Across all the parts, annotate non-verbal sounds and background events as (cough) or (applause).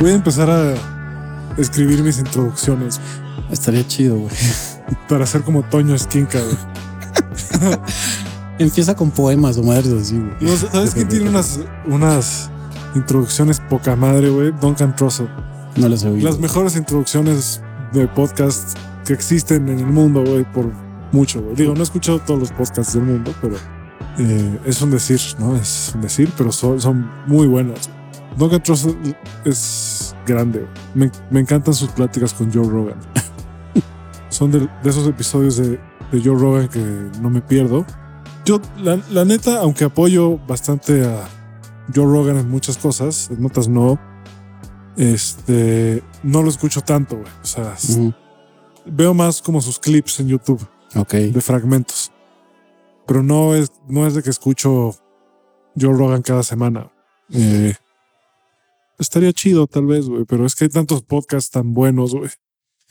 Voy a empezar a escribir mis introducciones Estaría chido, güey. (laughs) para hacer como Toño Esquinca, güey. (laughs) Empieza con poemas o madres así, güey. No, ¿Sabes quién tiene unas, unas introducciones poca madre, güey? Duncan Trussell. No les he oído. Las mejores introducciones de podcast que existen en el mundo, güey, por mucho, güey. Digo, no he escuchado todos los podcasts del mundo, pero eh, es un decir, ¿no? Es un decir, pero son, son muy buenas. Duncan Trussell es grande. Me, me encantan sus pláticas con Joe Rogan. (laughs) son de, de esos episodios de, de Joe Rogan que no me pierdo. Yo, la, la neta, aunque apoyo bastante a Joe Rogan en muchas cosas, en otras no, este, no lo escucho tanto, güey. O sea, veo más como sus clips en YouTube de fragmentos. Pero no es, no es de que escucho Joe Rogan cada semana. Eh, estaría chido, tal vez, güey, pero es que hay tantos podcasts tan buenos, güey.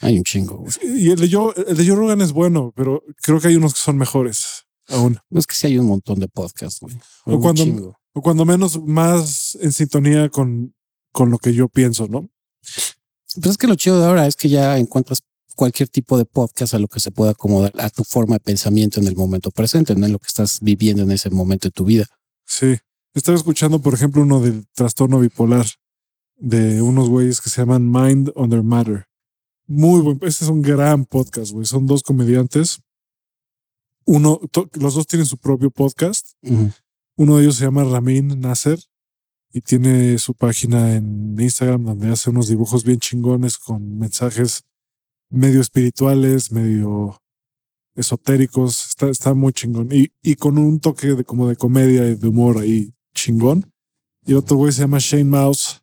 Hay un chingo, güey. Y el de, Joe, el de Joe Rogan es bueno, pero creo que hay unos que son mejores aún. Es que sí hay un montón de podcasts, güey. O cuando- chingo. O cuando menos más en sintonía con, con lo que yo pienso, ¿no? Pues es que lo chido de ahora es que ya encuentras cualquier tipo de podcast a lo que se pueda acomodar a tu forma de pensamiento en el momento presente, no en lo que estás viviendo en ese momento de tu vida. Sí. Estaba escuchando, por ejemplo, uno del trastorno bipolar de unos güeyes que se llaman Mind Under Matter. Muy buen. Este es un gran podcast, güey. Son dos comediantes. Uno, to- los dos tienen su propio podcast. Uno de ellos se llama Ramin Nasser y tiene su página en Instagram donde hace unos dibujos bien chingones con mensajes medio espirituales, medio esotéricos. Está, está muy chingón. Y, y con un toque de como de comedia y de humor ahí chingón. Y otro güey se llama Shane Mouse.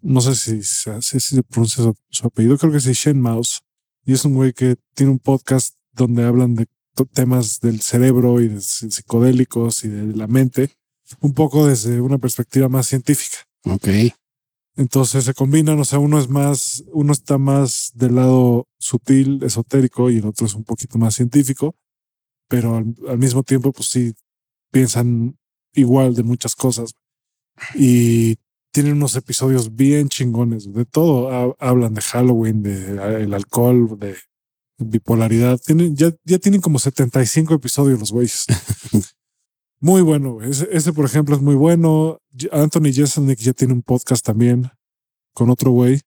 No sé si, se- si se pronuncia su, su apellido. Creo que sí, Shane Mouse. Y es un güey que tiene un podcast donde hablan de temas del cerebro y de psi- psicodélicos y de la mente, un poco desde una perspectiva más científica. Ok. Entonces se combinan, o sea, uno es más, uno está más del lado sutil, esotérico, y el otro es un poquito más científico, pero al, al mismo tiempo, pues sí, piensan igual de muchas cosas. Y tienen unos episodios bien chingones, de todo. Ha- hablan de Halloween, de eh, el alcohol, de bipolaridad. Tienen, ya, ya tienen como 75 episodios los güeyes. (laughs) Muy bueno. Ese, ese, por ejemplo, es muy bueno. Anthony Jeselnik ya tiene un podcast también con otro güey.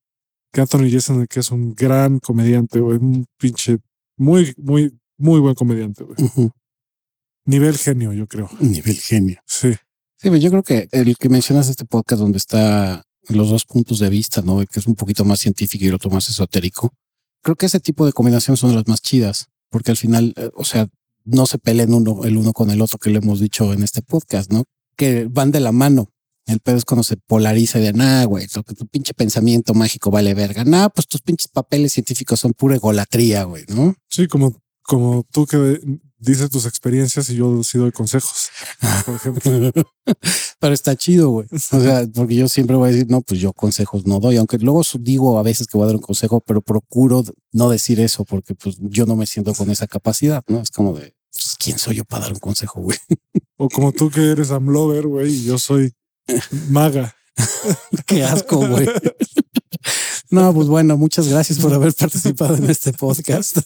Que Anthony Jeselnik es un gran comediante, güey. Un pinche, muy, muy, muy buen comediante, güey. Nivel genio, yo creo. Nivel genio. Sí. Sí, pero yo creo que el que mencionas este podcast donde está los dos puntos de vista, ¿no? El que es un poquito más científico y el otro más esotérico. Creo que ese tipo de combinación son las más chidas, porque al final, eh, o sea, no se peleen uno el uno con el otro que le hemos dicho en este podcast, ¿no? Que van de la mano. El pedo es cuando se polariza de nah, güey, lo tu pinche pensamiento mágico vale verga. Nah, pues tus pinches papeles científicos son pura egolatría, güey, ¿no? Sí, como, como tú que dices tus experiencias y yo sí doy consejos, (laughs) por ejemplo. Pero está chido, güey. (laughs) O sea, porque yo siempre voy a decir, no, pues yo consejos no doy, aunque luego digo a veces que voy a dar un consejo, pero procuro no decir eso porque pues yo no me siento con esa capacidad, ¿no? Es como de, pues, ¿quién soy yo para dar un consejo, güey? (laughs) O como tú que eres Amlover, güey, y yo soy maga. Qué asco, güey. No, pues bueno, muchas gracias por haber (laughs) participado en este podcast.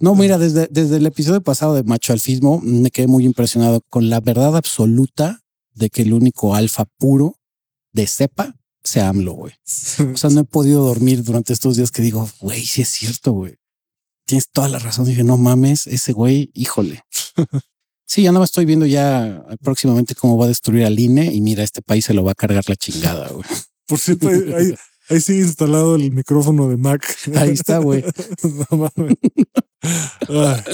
No, mira, desde, desde el episodio pasado de Macho Alfismo me quedé muy impresionado con la verdad absoluta de que el único alfa puro de cepa sea AMLO, güey. O sea, no he podido dormir durante estos días que digo, güey, sí es cierto, güey. Tienes toda la razón. Dije, no mames, ese güey, híjole. Sí, ya no me estoy viendo ya próximamente cómo va a destruir al INE y mira, este país se lo va a cargar la chingada, güey. Por cierto, ahí, ahí, sigue instalado el micrófono de Mac. Ahí está, güey. (laughs) no mames. Ah,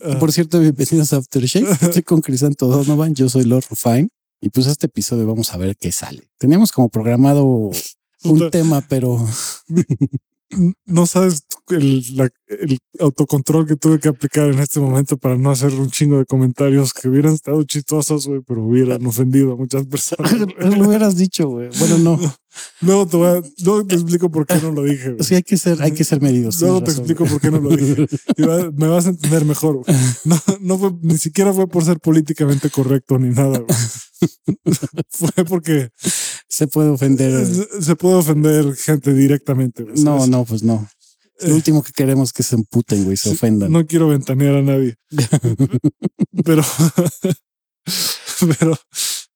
ah, Por cierto, bienvenidos a Aftershave. (laughs) Estoy con Crisanto Donovan. Yo soy Lord Rufine. Y pues este episodio vamos a ver qué sale. Teníamos como programado un tema, pero (laughs) no sabes el, la- el autocontrol que tuve que aplicar en este momento para no hacer un chingo de comentarios que hubieran estado chistosos, güey, pero hubieran ofendido a muchas personas. (laughs) Lo hubieras dicho, güey. Bueno, no. Luego te, voy a- luego te explico por qué no lo dije. Sí, hay que ser, hay que ser medidos. Luego te razón, explico por qué no lo dije. Va- me vas a entender mejor. (laughs) No, no fue, ni siquiera fue por ser políticamente correcto ni nada. (laughs) Fue porque Se puede ofender. se, puede ofender gente directamente. No, no, pues no. Lo último que queremos es que se emputen, güey, se ofendan. No quiero ventanear a nadie. (laughs) pero, (laughs) pero,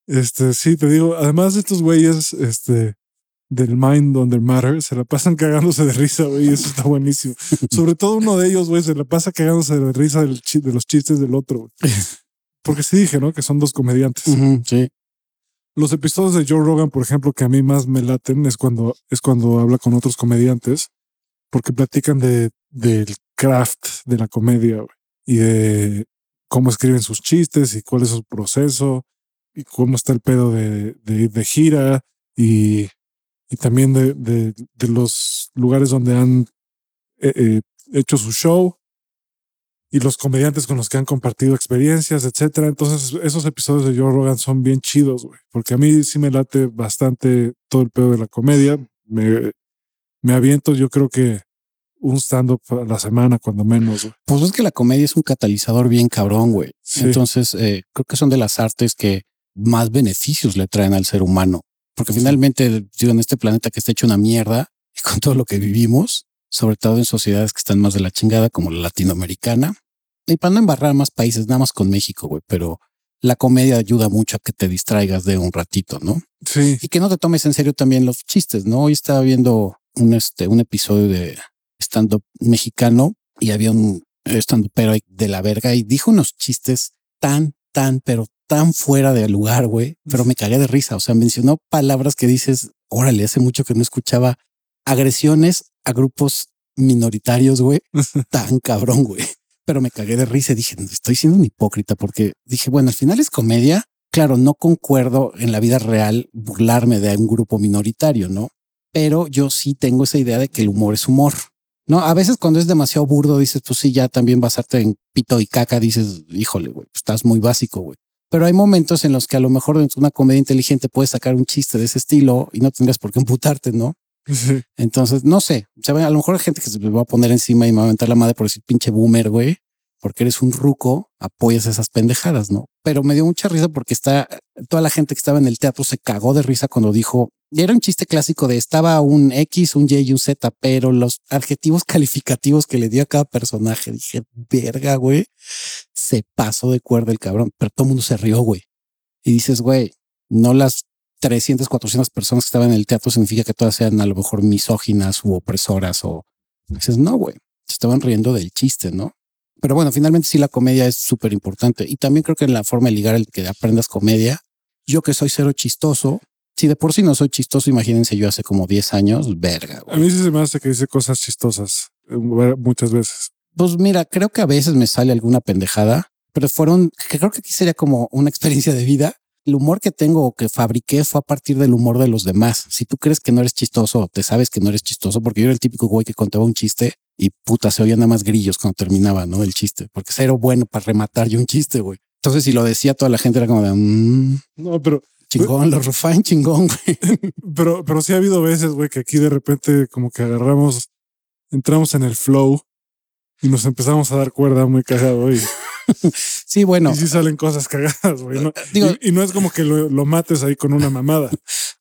este, sí, te digo, además de estos güeyes, este, del Mind Under Matter, se la pasan cagándose de risa, güey, y eso está buenísimo. Sobre todo uno de ellos, güey, se la pasa cagándose de risa del de los chistes del otro, güey. (laughs) Porque sí dije, ¿no? Que son dos comediantes. Sí. Los episodios de Joe Rogan, por ejemplo, que a mí más me laten es cuando, es cuando habla con otros comediantes, porque platican de, del craft de la comedia y de cómo escriben sus chistes y cuál es su proceso y cómo está el pedo de, de ir de gira y, y también de, de, de los lugares donde han eh, eh, hecho su show y los comediantes con los que han compartido experiencias, etcétera. Entonces, esos episodios de Joe Rogan son bien chidos, güey, porque a mí sí me late bastante todo el pedo de la comedia. Me, me aviento, yo creo que un stand-up a la semana, cuando menos. güey. Pues es que la comedia es un catalizador bien cabrón, güey. Sí. Entonces, eh, creo que son de las artes que más beneficios le traen al ser humano. Porque finalmente, digo, en este planeta que está hecho una mierda (laughs) y con todo lo que vivimos, sobre todo en sociedades que están más de la chingada, como la latinoamericana, y para no embarrar más países, nada más con México, güey, pero la comedia ayuda mucho a que te distraigas de un ratito, ¿no? Sí, y que no te tomes en serio también los chistes, ¿no? Hoy estaba viendo un, este, un episodio de stand-up mexicano y había un stand pero de la verga y dijo unos chistes tan, tan, pero tan fuera de lugar, güey, pero me cagué de risa. O sea, mencionó palabras que dices, órale, hace mucho que no escuchaba agresiones a grupos minoritarios, güey, (laughs) tan cabrón, güey. Pero me cagué de risa y dije, estoy siendo un hipócrita porque dije, bueno, al final es comedia. Claro, no concuerdo en la vida real burlarme de un grupo minoritario, ¿no? Pero yo sí tengo esa idea de que el humor es humor. No, a veces cuando es demasiado burdo dices, pues sí, ya también basarte en pito y caca, dices, híjole, güey, pues estás muy básico, güey. Pero hay momentos en los que a lo mejor dentro de una comedia inteligente puedes sacar un chiste de ese estilo y no tendrías por qué emputarte, ¿no? sí. Entonces, no sé, o sea, a lo mejor hay gente que se va a poner encima y me va a aventar la madre por decir pinche boomer, güey, porque eres un ruco, apoyas esas pendejadas, ¿no? Pero me dio mucha risa porque está, toda la gente que estaba en el teatro se cagó de risa cuando dijo, era un chiste clásico de estaba un X, un Y y un Z, pero los adjetivos (laughs) calificativos que le dio a cada personaje, dije, verga, güey, se pasó de cuerda el cabrón, pero todo el mundo se rió, güey. Y dices, güey, no las 300, 400 personas que estaban en el teatro significa que todas sean a lo mejor misóginas u opresoras o dices, no, güey, se estaban riendo del chiste, ¿no? Pero bueno, finalmente sí la comedia es súper importante y también creo que en la forma de ligar el que aprendas comedia, yo que soy cero chistoso, si de por sí no soy chistoso, imagínense yo hace como 10 años, verga. A güey. mí sí se me hace que dice cosas chistosas eh, muchas veces. Pues mira, creo que a veces me sale alguna pendejada, pero fueron, que creo que aquí sería como una experiencia de vida. El humor que tengo o que fabriqué fue a partir del humor de los demás. Si tú crees que no eres chistoso, te sabes que no eres chistoso, porque yo era el típico güey que contaba un chiste y puta, se oían nada más grillos cuando terminaba, ¿no? El chiste, porque cero bueno para rematar yo un chiste, güey. Entonces, si lo decía toda la gente era como de "Mm, No, pero, chingón, los Rufine, chingón, güey. (laughs) pero, pero sí ha habido veces, güey, que aquí de repente como que agarramos, entramos en el flow y nos empezamos a dar cuerda muy cagado y, (laughs) Sí, bueno, y sí salen cosas cagadas, güey. (laughs) y, y no es como que lo, lo mates ahí con una mamada.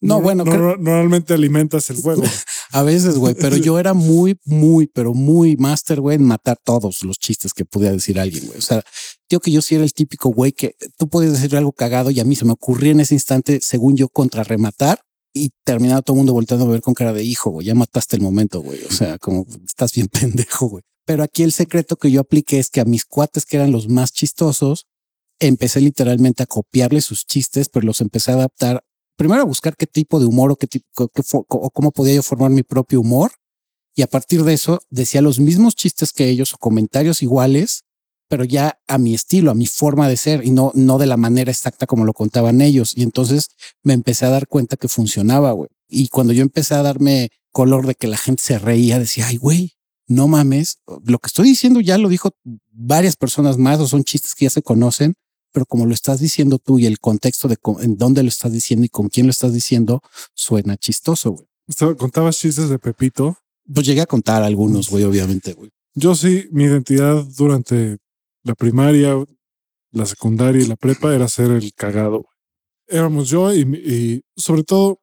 No, bueno, no- creo- normalmente alimentas el fuego. A veces, güey, pero yo era muy, muy, pero muy máster, güey, en matar todos los chistes que podía decir alguien, güey. O sea, digo que yo sí era el típico güey que tú podías decir algo cagado y a mí se me ocurría en ese instante, según yo, contrarrematar y terminaba todo el mundo volteando a ver con cara de hijo, güey, ya mataste el momento, güey. O sea, como estás bien (laughs) pendejo, güey. Pero aquí el secreto que yo apliqué es que a mis cuates que eran los más chistosos, empecé literalmente a copiarle sus chistes, pero los empecé a adaptar primero a buscar qué tipo de humor o qué tipo, qué o cómo podía yo formar mi propio humor. Y a partir de eso decía los mismos chistes que ellos o comentarios iguales, pero ya a mi estilo, a mi forma de ser y no, no de la manera exacta como lo contaban ellos. Y entonces me empecé a dar cuenta que funcionaba, güey. Y cuando yo empecé a darme color de que la gente se reía, decía, ay, güey, no mames, lo que estoy diciendo ya lo dijo varias personas más o son chistes que ya se conocen, pero como lo estás diciendo tú y el contexto de en dónde lo estás diciendo y con quién lo estás diciendo, suena chistoso, güey. Contabas chistes de Pepito. Pues llegué a contar algunos, güey, obviamente, güey. Yo sí, mi identidad durante la primaria, la secundaria y la prepa era ser el cagado. Éramos yo y, sobre todo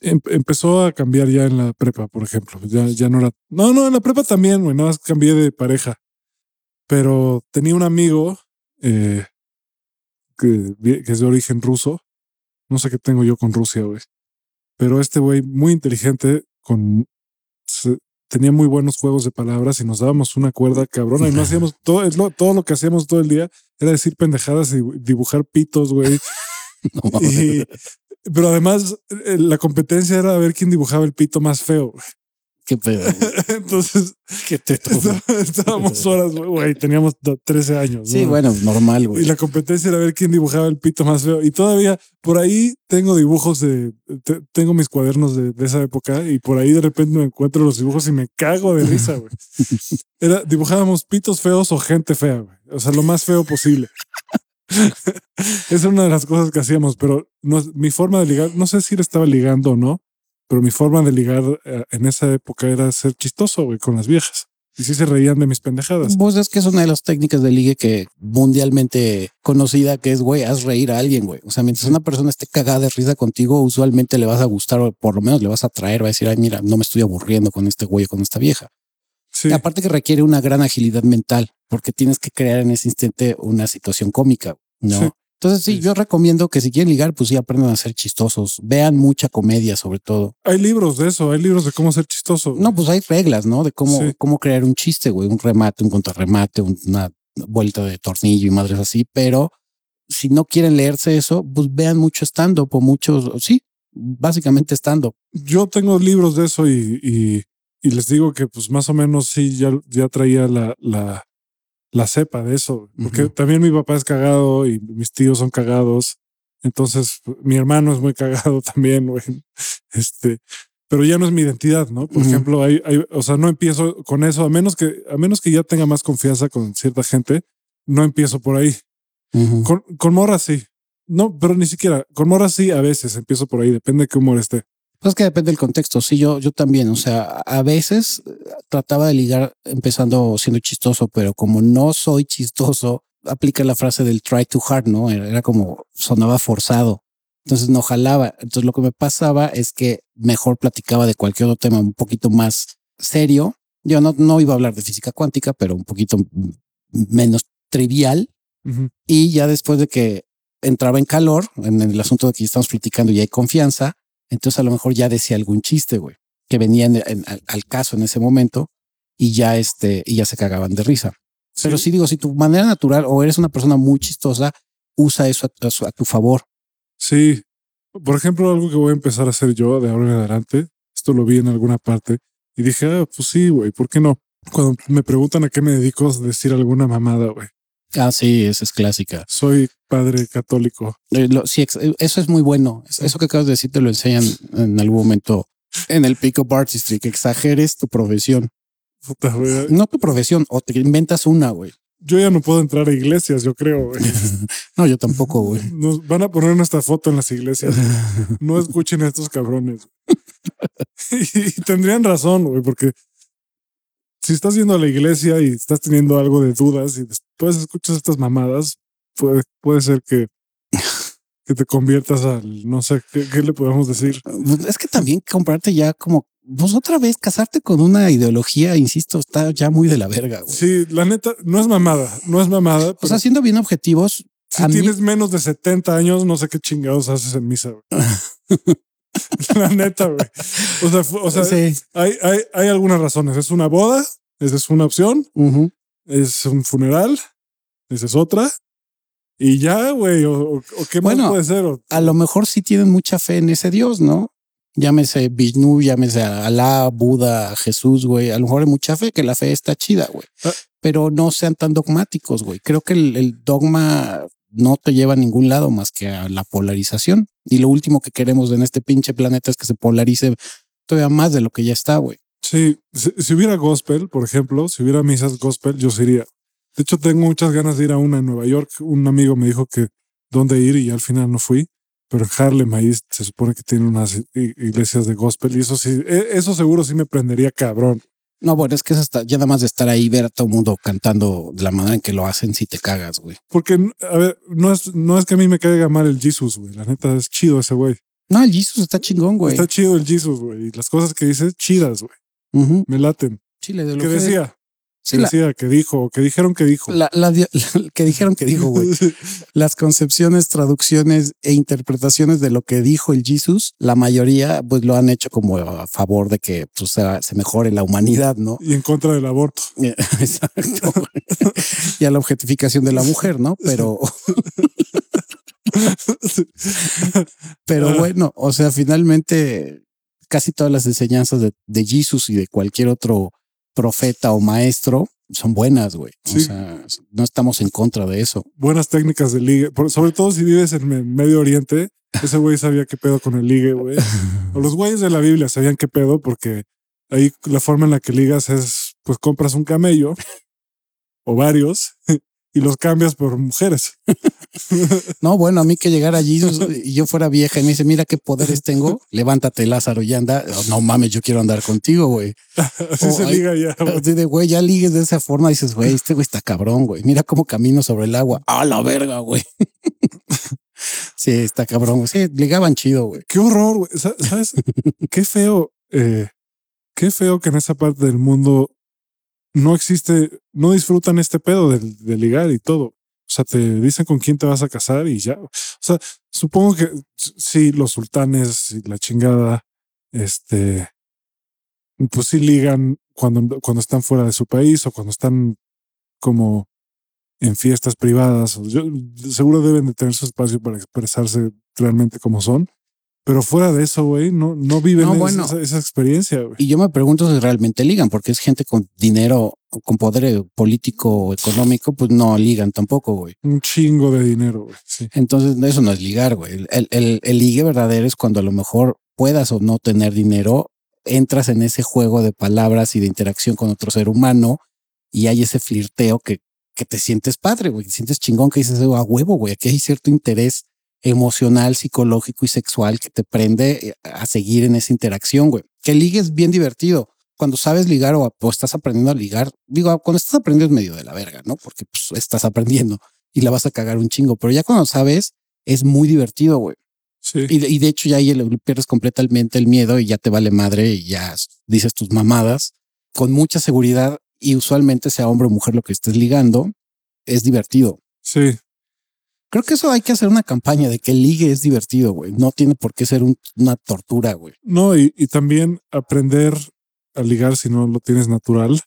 em, empezó a cambiar ya en la prepa, por ejemplo. Ya, ya no era. No, no, en la prepa también, güey. Nada más cambié de pareja. Pero tenía un amigo eh, que, que, es de origen ruso. No sé qué tengo yo con Rusia, güey. Pero este güey, muy inteligente, con tenía muy buenos juegos de palabras y nos dábamos una cuerda cabrona y no (laughs) hacíamos todo, lo, todo lo que hacíamos todo el día era decir pendejadas y dibujar pitos, güey. (laughs) pero además eh, la competencia era ver quién dibujaba el pito más feo. Qué pedo. (laughs) Entonces, qué teto. Estábamos horas, güey, teníamos 13 años. Sí, bueno, normal, güey. Y la competencia era ver quién dibujaba el pito más feo. Y todavía por ahí tengo dibujos de, tengo mis cuadernos de, esa época y por ahí de repente me encuentro los dibujos y me cago de risa, güey. (laughs) Era, dibujábamos pitos feos o gente fea, güey. O sea, lo más feo posible. (laughs) Esa es una de las cosas que hacíamos, pero no, mi forma de ligar, no sé si le estaba ligando o no, pero mi forma de ligar eh, en esa época era ser chistoso, güey, con las viejas. Y sí se reían de mis pendejadas. Pues es que es una de las técnicas de ligue que mundialmente conocida que es, güey, haz reír a alguien, güey. O sea, mientras una persona esté cagada de risa contigo, usualmente le vas a gustar o por lo menos le vas a traer, va a decir, ay, mira, no me estoy aburriendo con este güey o con esta vieja. Sí. aparte que requiere una gran agilidad mental porque tienes que crear en ese instante una situación cómica, ¿no? Entonces, sí, yo recomiendo que si quieren ligar, pues sí aprendan a ser chistosos. Vean mucha comedia, sobre todo. Hay libros de eso, hay libros de cómo ser chistoso. No, pues hay reglas, ¿no? De cómo, cómo crear un chiste, güey, un remate, un contrarremate, una vuelta de tornillo y madres así. Pero si no quieren leerse eso, pues vean mucho stand-up o muchos, sí, básicamente stand-up. Yo tengo libros de eso y, y, y, les digo que pues más o menos sí, ya, ya traía la, la, la cepa de eso, porque también mi papá es cagado y mis tíos son cagados. Entonces, mi hermano es muy cagado (laughs) también, güey. Este, pero ya no es mi identidad, ¿no? Por ejemplo, hay, hay, o sea, no empiezo con eso, a menos que, a menos que ya tenga más confianza con cierta gente, no empiezo por ahí. con, con morras sí. No, pero ni siquiera. Con morras sí, a veces empiezo por ahí, depende de qué humor esté. Pues que depende del contexto. Sí, yo, yo también. O sea, a veces eh, trataba de ligar empezando siendo chistoso, pero como no soy chistoso, aplica la frase del try too hard, ¿no? Era, como sonaba forzado. Entonces no jalaba. Entonces lo que me pasaba es que mejor platicaba de cualquier otro tema un poquito más serio. Yo no, no iba a hablar de física cuántica, pero un poquito menos trivial. Y ya después de que entraba en calor en el asunto de que ya estamos platicando y hay confianza, entonces a lo mejor ya decía algún chiste, güey, que venía al, caso en ese momento y ya este, y ya se cagaban de risa. Pero sí digo, si tu manera natural o eres una persona muy chistosa, usa eso a, tu favor. Sí. Por ejemplo, algo que voy a empezar a hacer yo de ahora en adelante, esto lo vi en alguna parte y dije, ah, pues sí, güey, ¿por qué no? Cuando me preguntan a qué me dedico, decir alguna mamada, güey. Ah, sí, esa es clásica. Soy padre católico. Eh, sí, eh, eso es muy bueno. Eso que acabas de decir te lo enseñan en algún momento en el Pico Artistry, que exageres tu profesión. no tu profesión, o te inventas una, güey. Yo ya no puedo entrar a iglesias, yo creo. (laughs) no, yo tampoco, güey. (laughs) Nos van a poner nuestra foto en las iglesias. (laughs) No escuchen a estos cabrones. y tendrían razón, güey, porque si estás yendo a la iglesia y estás teniendo algo de dudas y después escuchas estas mamadas, puede, puede ser que, (laughs) que te conviertas al, no sé, ¿qué, le podemos decir? Es que también comprarte ya como, pues otra vez, casarte con una ideología, insisto, está ya muy de la verga. Sí, la neta, no es mamada, no es mamada. O sea, siendo bien objetivos. Si tienes menos de 70 años, no sé qué chingados haces en misa. (laughs) (laughs) La neta, güey. O sea, o sea hay, hay, hay, algunas razones. Es una boda, esa es una opción. Es un funeral, esa es otra. Y ya, güey, o, qué más puede ser. A lo mejor sí tienen mucha fe en ese Dios, ¿no? Llámese Vishnu, llámese Alá, Buda, Jesús, güey. A lo mejor hay mucha fe, que la fe está chida, güey. Ah. Pero no sean tan dogmáticos, güey. Creo que el dogma no te lleva a ningún lado más que a la polarización. Y lo último que queremos en este pinche planeta es que se polarice todavía más de lo que ya está, güey. Sí, si, hubiera gospel, por ejemplo, si hubiera misas gospel, yo sí iría. De hecho, tengo muchas ganas de ir a una en Nueva York. Un amigo me dijo que dónde ir y al final no fui. Pero en Harlem ahí se supone que tiene unas iglesias de gospel y eso sí, e- eso seguro sí me prendería cabrón. No, bueno, es que es hasta, ya nada más de estar ahí, ver a todo el mundo cantando de la manera en que lo hacen, si te cagas, güey. Porque, a ver, no es, no es que a mí me caiga mal el Jesus, güey. La neta es chido ese güey. No, el Jesus está chingón, güey. Está chido el Jesus, güey. Y las cosas que dice, chidas, güey. Me laten. Chile, de lo ¿Qué que decía? Sí, ¿Qué la- decía? ¿Qué dijo? ¿Qué dijeron que dijo? la- la (laughs) que dijeron que dijo, güey. (laughs) Las concepciones, traducciones e interpretaciones de lo que dijo el Jesus, la mayoría pues lo han hecho como a favor de que pues, se, mejore la humanidad, ¿no? y en contra del aborto. (laughs) Exacto. y a la objetificación de la mujer, ¿no? Pero, pero Ah. bueno, o sea, finalmente casi todas las enseñanzas de, de Jesus y de cualquier otro profeta o maestro son buenas, güey. O sea, no estamos en contra de eso. Buenas técnicas de ligue. Sobre todo si vives en Medio Oriente. Ese güey sabía qué pedo con el ligue, güey. (laughs) O los güeyes de la Biblia sabían qué pedo porque ahí la forma en la que ligas es, pues compras un camello (laughs) o varios (laughs) y los cambias por mujeres. (laughs) No, bueno, a mí que llegara allí y yo fuera vieja y me dice, mira qué poderes tengo, levántate Lázaro y anda. No mames, yo quiero andar contigo, güey. (laughs) Así Oh, se ay, liga ya. güey. Así de, güey, ya ligues de esa forma, dices, güey, este güey está cabrón, güey. Mira cómo camino sobre el agua. A la verga, güey. (laughs) sí, está cabrón. güey. Sí, ligaban chido, güey. Qué horror, güey. Sa- ¿Sabes? qué feo. eh, qué feo que en esa parte del mundo no existe, no disfrutan este pedo de, de ligar y todo. O sea, te dicen con quién te vas a casar y ya. O sea, supongo que sí, los sultanes y la chingada, este, pues sí ligan cuando, cuando están fuera de su país o cuando están como en fiestas privadas. seguro deben de tener su espacio para expresarse realmente como son. Pero fuera de eso, güey, no, no viven No, esa- bueno. esa, esa experiencia, güey. Y yo me pregunto si realmente ligan, porque es gente con dinero, con poder eh, político o económico, pues no ligan tampoco, güey. Un chingo de dinero, güey. Sí. Entonces, eso no es ligar, güey. El, el, el- ligue verdadero es cuando a lo mejor puedas o no tener dinero, entras en ese juego de palabras y de interacción con otro ser humano y hay ese flirteo que, que te sientes padre, güey. Te sientes chingón, que dices, "Oh, a huevo, güey. Aquí hay cierto interés emocional, psicológico y sexual que te prende eh, a seguir en esa interacción, güey. Que el ligue es bien divertido. Cuando sabes ligar o, o estás aprendiendo a ligar, digo, cuando estás aprendiendo es medio de la verga, ¿no? Porque pues, estás aprendiendo y la vas a cagar un chingo, pero ya cuando sabes, es muy divertido, güey. Sí. Y, de- y de hecho ya ahí le pierdes completamente el miedo y ya te vale madre y ya dices tus mamadas con mucha seguridad y usualmente sea hombre o mujer lo que estés ligando, es divertido. sí. Creo que eso hay que hacer una campaña de que el ligue es divertido, güey. No tiene por qué ser un- una tortura, güey. No, y, y también aprender a ligar si no lo tienes natural.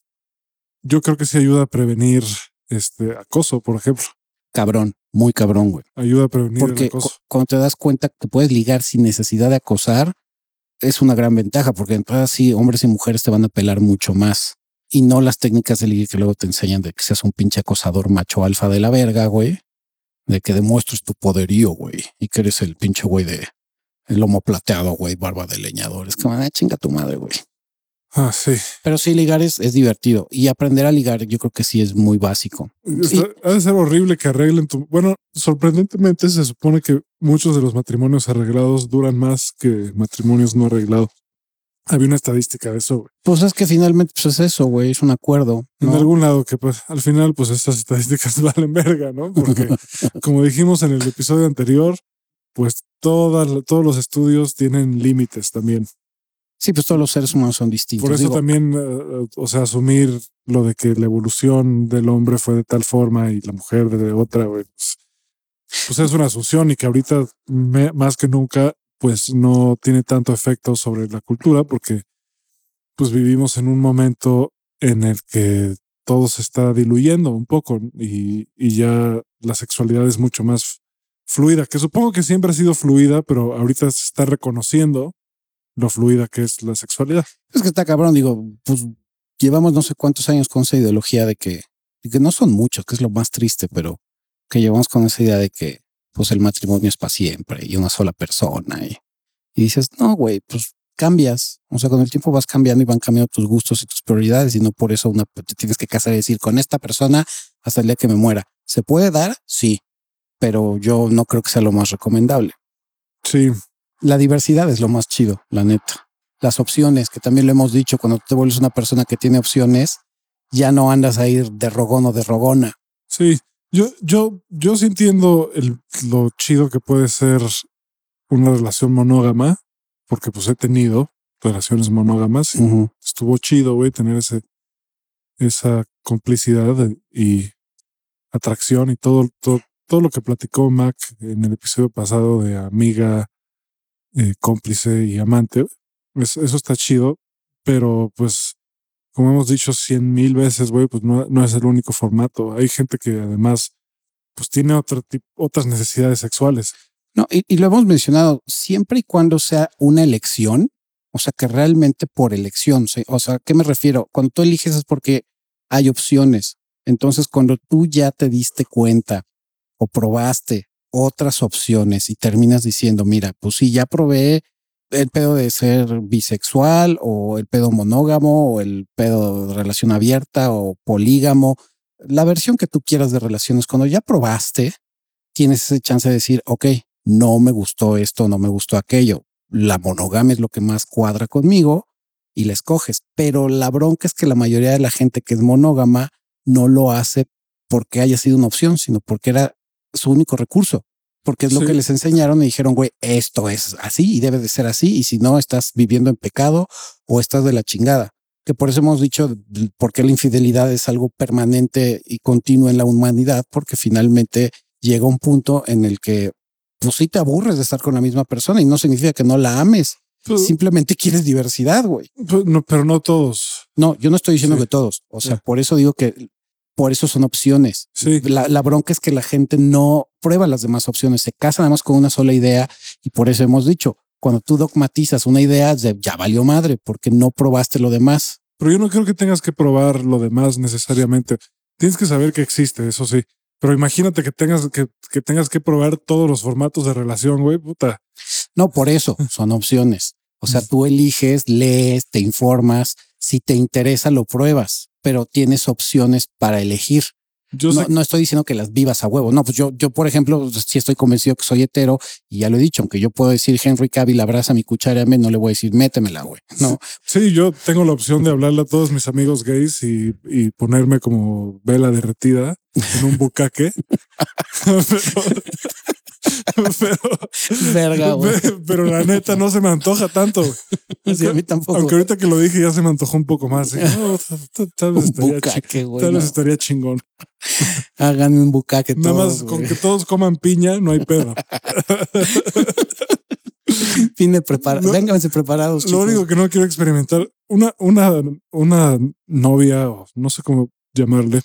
Yo creo que sí ayuda a prevenir este acoso, por ejemplo. Cabrón, muy cabrón, güey. Ayuda a prevenir Porque el acoso. cu- cuando te das cuenta que puedes ligar sin necesidad de acosar, es una gran ventaja, porque entonces sí, hombres y mujeres te van a pelar mucho más. Y no las técnicas de ligue que luego te enseñan de que seas un pinche acosador macho alfa de la verga, güey. De que demuestres tu poderío, güey. Y que eres el pinche güey de el lomo plateado, güey, barba de leñador. Es como, ah, chinga tu madre, güey. Ah, sí. Pero sí, ligar es, es divertido. Y aprender a ligar, yo creo que sí es muy básico. Está- ha de ser horrible que arreglen tu. Bueno, sorprendentemente se supone que muchos de los matrimonios arreglados duran más que matrimonios no arreglados. Había una estadística de eso, güey. Pues es que finalmente pues es eso, güey, es un acuerdo. En ¿no? algún lado que pues al final pues estas estadísticas (laughs) valen verga, ¿no? Porque (laughs) como dijimos en el episodio anterior, pues todas, todos los estudios tienen límites también. Sí, pues todos los seres humanos son distintos. Por eso Digo, también, eh, o sea, asumir lo de que la evolución del hombre fue de tal forma y la mujer de otra, güey, pues, pues es una asunción y que ahorita me- más que nunca, pues no tiene tanto efecto sobre la cultura porque pues vivimos en un momento en el que todo se está diluyendo un poco y, y ya la sexualidad es mucho más fluida, que supongo que siempre ha sido fluida, pero ahorita se está reconociendo lo fluida que es la sexualidad. Es que está cabrón, digo, pues llevamos no sé cuántos años con esa ideología de que, de que no son muchos, que es lo más triste, pero que llevamos con esa idea de que pues el matrimonio es para siempre y una sola persona. Y, y dices, no, güey, pues cambias. O sea, con el tiempo vas cambiando y van cambiando tus gustos y tus prioridades y no por eso una, te tienes que casar y decir con esta persona hasta el día que me muera. ¿Se puede dar? Sí, pero yo no creo que sea lo más recomendable. Sí, La diversidad es lo más chido, la neta. Las opciones, que también lo hemos dicho, cuando te vuelves una persona que tiene opciones, ya no andas a ir de rogón o de rogona. sí. Yo, yo, yo sí entiendo el, lo chido que puede ser una relación monógama, porque pues he tenido relaciones monógamas y estuvo chido, güey, tener ese, esa complicidad y atracción y todo, todo, todo lo que platicó Mac en el episodio pasado de amiga, eh, cómplice y amante. Es- eso está chido, pero pues, como hemos dicho cien mil veces, güey, pues no, es el único formato. Hay gente que además, pues tiene otro tipo, otras necesidades sexuales. No, y, lo hemos mencionado, siempre y cuando sea una elección, o sea, que realmente por elección, ¿sí? o sea, ¿a qué me refiero? Cuando tú eliges es porque hay opciones. Entonces, cuando tú ya te diste cuenta o probaste otras opciones y terminas diciendo, mira, pues sí, ya probé el pedo de ser bisexual o el pedo monógamo o el pedo de relación abierta o polígamo, la versión que tú quieras de relaciones, cuando ya probaste, tienes ese chance de decir, ok, no me gustó esto, no me gustó aquello. La monogamia es lo que más cuadra conmigo y la escoges. Pero la bronca es que la mayoría de la gente que es monógama no lo hace porque haya sido una opción, sino porque era su único recurso. Porque es lo Sí. que les enseñaron y dijeron, güey, esto es así y debe de ser así. Y si no, estás viviendo en pecado o estás de la chingada. Que por eso hemos dicho por qué la infidelidad es algo permanente y continuo en la humanidad, porque finalmente llega un punto en el que pues sí te aburres de estar con la misma persona y no significa que no la ames. Pues, Simplemente quieres diversidad, güey. pues, no, pero no todos. No, yo no estoy diciendo Sí. que todos. O sea, por eso digo que por eso son opciones. Sí. La, la bronca es que la gente no prueba las demás opciones, se casa nada más con una sola idea y por eso hemos dicho, cuando tú dogmatizas una idea, de- ya valió madre porque no probaste lo demás. Pero yo no creo que tengas que probar lo demás necesariamente. Tienes que saber que existe, eso sí. Pero imagínate que tengas que, que tengas que probar todos los formatos de relación, güey, puta. No, por eso (laughs) son opciones. O sea, tú eliges, lees, te informas. Si te interesa, lo pruebas, pero tienes opciones para elegir. Yo No, estoy diciendo que las vivas a huevo. No, pues yo, yo, por ejemplo, sí estoy convencido que soy hetero y ya lo he dicho, aunque yo puedo decir Henry Cavill abraza mi cuchara, no le voy a decir métemela, güey. No, sí, yo tengo la opción de hablarle a todos mis amigos gays y, y ponerme como vela derretida en un bucaque. (laughs) (laughs) pero, pero, verga, güey. pero la neta no se me antoja tanto. güey. (laughs) Sí, a mí tampoco. Aunque ahorita que lo dije ya se me antojó un poco más. No, tal- vez estaría chi- bucaque, güey. Tal vez no. estaría chingón. (laughs) Háganme un bucaque. Nada todos, más con que todos coman piña, no hay pedo. (laughs) Vine prepara- Lo- Vénganse preparados. Lo único que no quiero experimentar, una, una, una novia, o no sé cómo llamarle,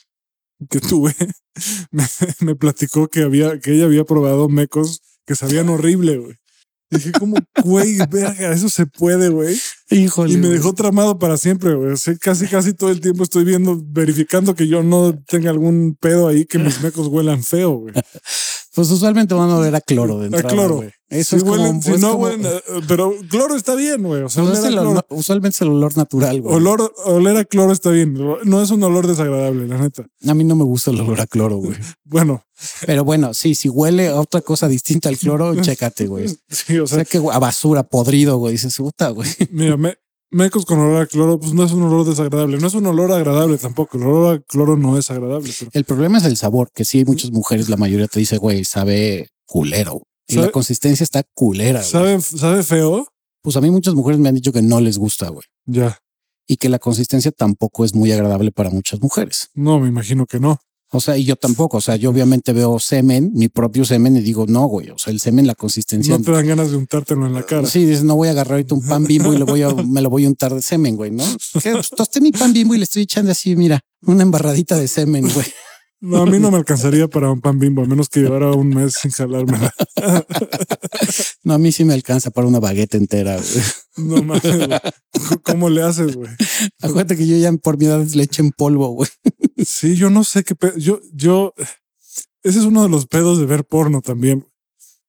que tuve, (laughs) me, me platicó que había, que ella había probado mecos que sabían horrible, güey. Dije, como, güey, (laughs) verga, eso se puede, güey. Híjole. Y me dejó tramado para siempre, güey. Casi, casi todo el tiempo estoy viendo, verificando que yo no tenga algún pedo ahí, que mis mecos huelan feo, güey. (laughs) Pues usualmente van a ver a cloro de A cloro. güey. Eso Si es como, huelen, si es no como- huelen, pero cloro está bien, güey. O sea, es oler a el cloro. olor- usualmente es el olor natural, güey. Olor, oler a cloro está bien. No es un olor desagradable, la neta. A mí no me gusta el olor a cloro, güey. (laughs) Bueno, Pero bueno, sí, si huele a otra cosa distinta al cloro, (laughs) chécate, güey. sí, o O sea, sea que a basura, podrido, güey. Dices, puta, güey. mira, me- mecos con olor a cloro, pues no es un olor desagradable. No es un olor agradable tampoco. El olor a cloro no es agradable. Pero El problema es el sabor, que sí hay muchas mujeres, la mayoría te dice, güey, sabe culero. Y ¿Sabe? la consistencia está culera. güey. sabe, sabe feo. Pues a mí muchas mujeres me han dicho que no les gusta, güey. Ya, Y que la consistencia tampoco es muy agradable para muchas mujeres. no, me imagino que no. O sea, y yo tampoco. O sea, yo obviamente veo semen, mi propio semen, y digo, no, güey. O sea, el semen, la consistencia. No te dan ganas de untártelo en la cara. Sí, dices, no voy a agarrar ahorita un pan bimbo y lo voy a, (laughs) me lo voy a untar de semen, güey, ¿no? Pues, tosté mi pan bimbo y le estoy echando así, mira, una embarradita de semen, güey. No, a mí no me alcanzaría para un pan bimbo, a menos que llevara un mes sin jalármela. (laughs) No, a mí sí me alcanza para una baguette entera, güey. No mames. ¿Cómo le haces, güey? Acuérdate que yo ya por mi edad le eché en polvo, güey. Sí, yo no sé qué pedo. Yo, yo, ese es uno de los pedos de ver porno también.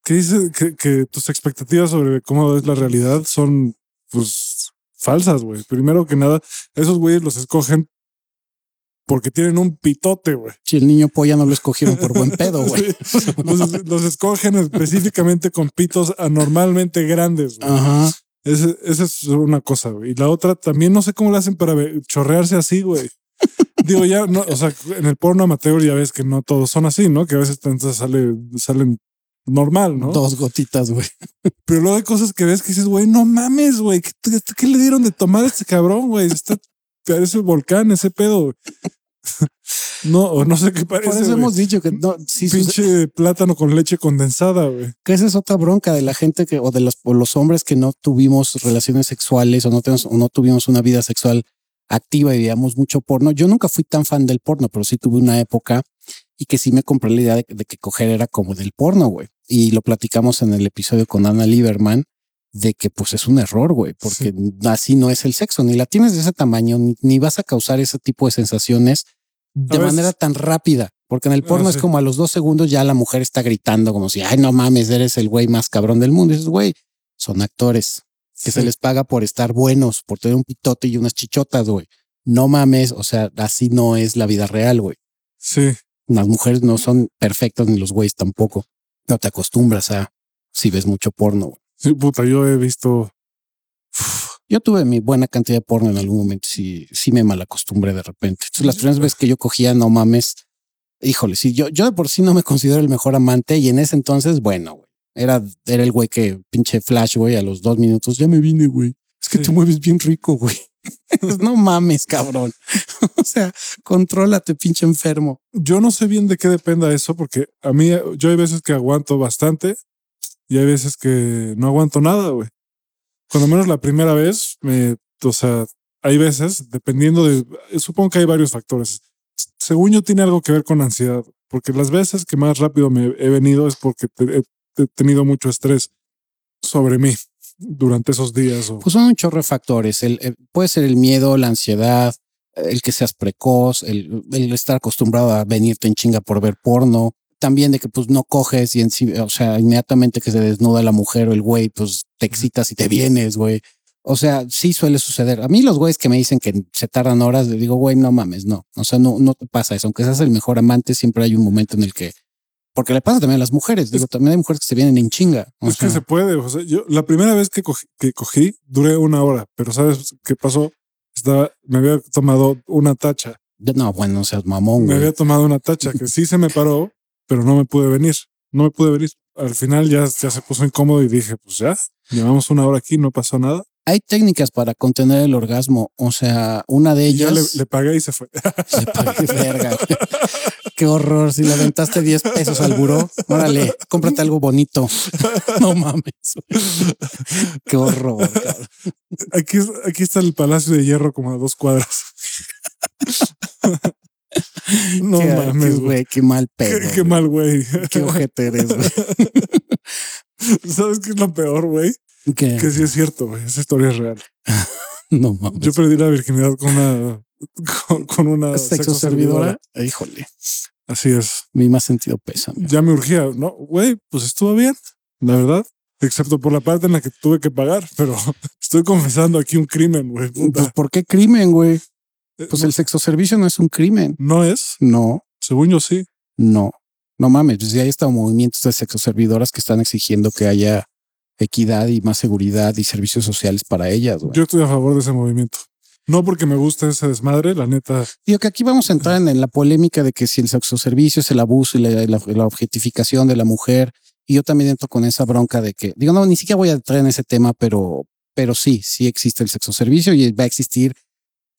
Que dice que, que tus expectativas sobre cómo es la realidad son pues, falsas, güey. Primero que nada, esos güeyes los escogen porque tienen un pitote, güey. Si el niño polla no lo escogieron por buen pedo, güey. (laughs) Sí, los, los escogen específicamente con pitos anormalmente grandes, güey. Ajá. Ese- Esa es una cosa, güey. Y la otra, también no sé cómo le hacen para chorrearse así, güey. (laughs) Digo, ya, no, o sea, en el porno amateur ya ves que no todos son así, ¿no? Que a veces sale, salen normal, ¿no? Dos gotitas, güey. Pero luego hay cosas que ves que dices, güey, no mames, güey. ¿Qué, le dieron de tomar a este cabrón, güey? Está, parece volcán ese pedo. No, o no sé qué parece. Por eso hemos dicho que no, sí, sus- Pinche plátano con leche condensada, güey. que esa es otra bronca de la gente que, o de los, o los hombres que no tuvimos relaciones sexuales o no, tenemos, o no tuvimos una vida sexual activa y veíamos mucho porno. Yo nunca fui tan fan del porno, pero sí tuve una época y que sí me compré la idea de, de que coger era como del porno, güey. Y lo platicamos en el episodio con Ana Lieberman de que pues es un error, güey, porque así no es el sexo, ni la tienes de ese tamaño, ni, ni vas a causar ese tipo de sensaciones de A veces- manera tan rápida, porque en el Ah, porno es sí. como a los dos segundos ya la mujer está gritando como si, ay, no mames, eres el güey más cabrón del mundo. Y dices, güey, son actores que se les paga por estar buenos, por tener un pitote y unas chichotas, güey. No mames, o sea, así no es la vida real, güey. Sí. Las mujeres no son perfectas ni los güeyes tampoco. No te acostumbras a si ves mucho porno. güey. Sí, puta, yo he visto. Yo tuve mi buena cantidad de porno en algún momento. Sí, sí me malacostumbré de repente. Entonces, las primeras veces que yo cogía, no mames. Híjole, sí, yo, yo de por sí no me considero el mejor amante y en ese entonces, bueno, güey, era, era el güey que pinche flash, güey, a los dos minutos ya me vine, güey. Es que Sí. te mueves bien rico, güey. (laughs) no mames, cabrón. (laughs) o sea, contrólate, pinche enfermo. Yo no sé bien de qué dependa eso, porque a mí, yo hay veces que aguanto bastante y hay veces que no aguanto nada, güey. Cuando menos la primera vez, me, o sea, hay veces, dependiendo de, supongo que hay varios factores. Según yo, tiene algo que ver con ansiedad, porque las veces que más rápido me he venido es porque he, tenido mucho estrés sobre mí durante esos días. Pues son un chorro factores. El, el- puede ser el miedo, la ansiedad, el que seas precoz, el, el estar acostumbrado a venirte en chinga por ver porno. También de que pues no coges y encima, o sea, inmediatamente que se desnuda la mujer o el güey, pues te excitas y te vienes, güey. O sea, sí suele suceder. A mí los güeyes que me dicen que se tardan horas, le digo, güey, no mames, no. O sea, no, no te pasa eso. Aunque seas el mejor amante, siempre hay un momento en el que, porque le pasa también a las mujeres. Digo, también hay mujeres que se vienen en chinga. O es que sea, se puede. O sea, yo la primera vez que cogí, que cogí duré una hora, pero ¿sabes qué pasó? Estaba, me había tomado una tacha. no, bueno, no seas mamón, Me güey. había tomado una tacha que sí se me paró, pero no me pude venir. No me pude venir. Al final ya, ya se puso incómodo y dije, pues ya, llevamos una hora aquí, no pasó nada. hay técnicas para contener el orgasmo. O sea, una de Y ya ellas. le, le pagué y se fue. (laughs) Le pagué verga. güey. (laughs) Qué horror. Si le aventaste 10 pesos al buró, órale, cómprate algo bonito. (laughs) No mames. Qué horror. cabrón. Aquí, aquí está el Palacio de Hierro como a dos cuadras. No qué, mames, güey. qué mal pedo. qué güey. mal, güey. Qué ojete eres, güey. (laughs) ¿Sabes qué es lo peor, güey? ¿Qué? Que sí es cierto, güey. Esa historia es real. (laughs) No mames. Yo perdí la virginidad con una, con, con una sexo servidora. Híjole, Así es. mi más sentido pesa. Ya me urgía. No, güey, pues estuvo bien, la verdad. Excepto por la parte en la que tuve que pagar, pero (laughs) estoy confesando aquí un crimen, güey. Pues, ¿por qué crimen, güey? Eh, Pues no, el sexo servicio no es un crimen. no es, No, según yo sí. No, no mames, pues ya hay hasta movimientos de sexoservidoras que están exigiendo que haya equidad y más seguridad y servicios sociales para ellas. Yo estoy a favor de ese movimiento. No porque me guste ese desmadre, la neta. Digo que aquí vamos a entrar en, en la polémica de que si el sexoservicio es el abuso y la, la- la objetificación de la mujer. Y yo también entro con esa bronca de que, digo, no, ni siquiera voy a entrar en ese tema, pero, pero sí, sí existe el sexoservicio y va a existir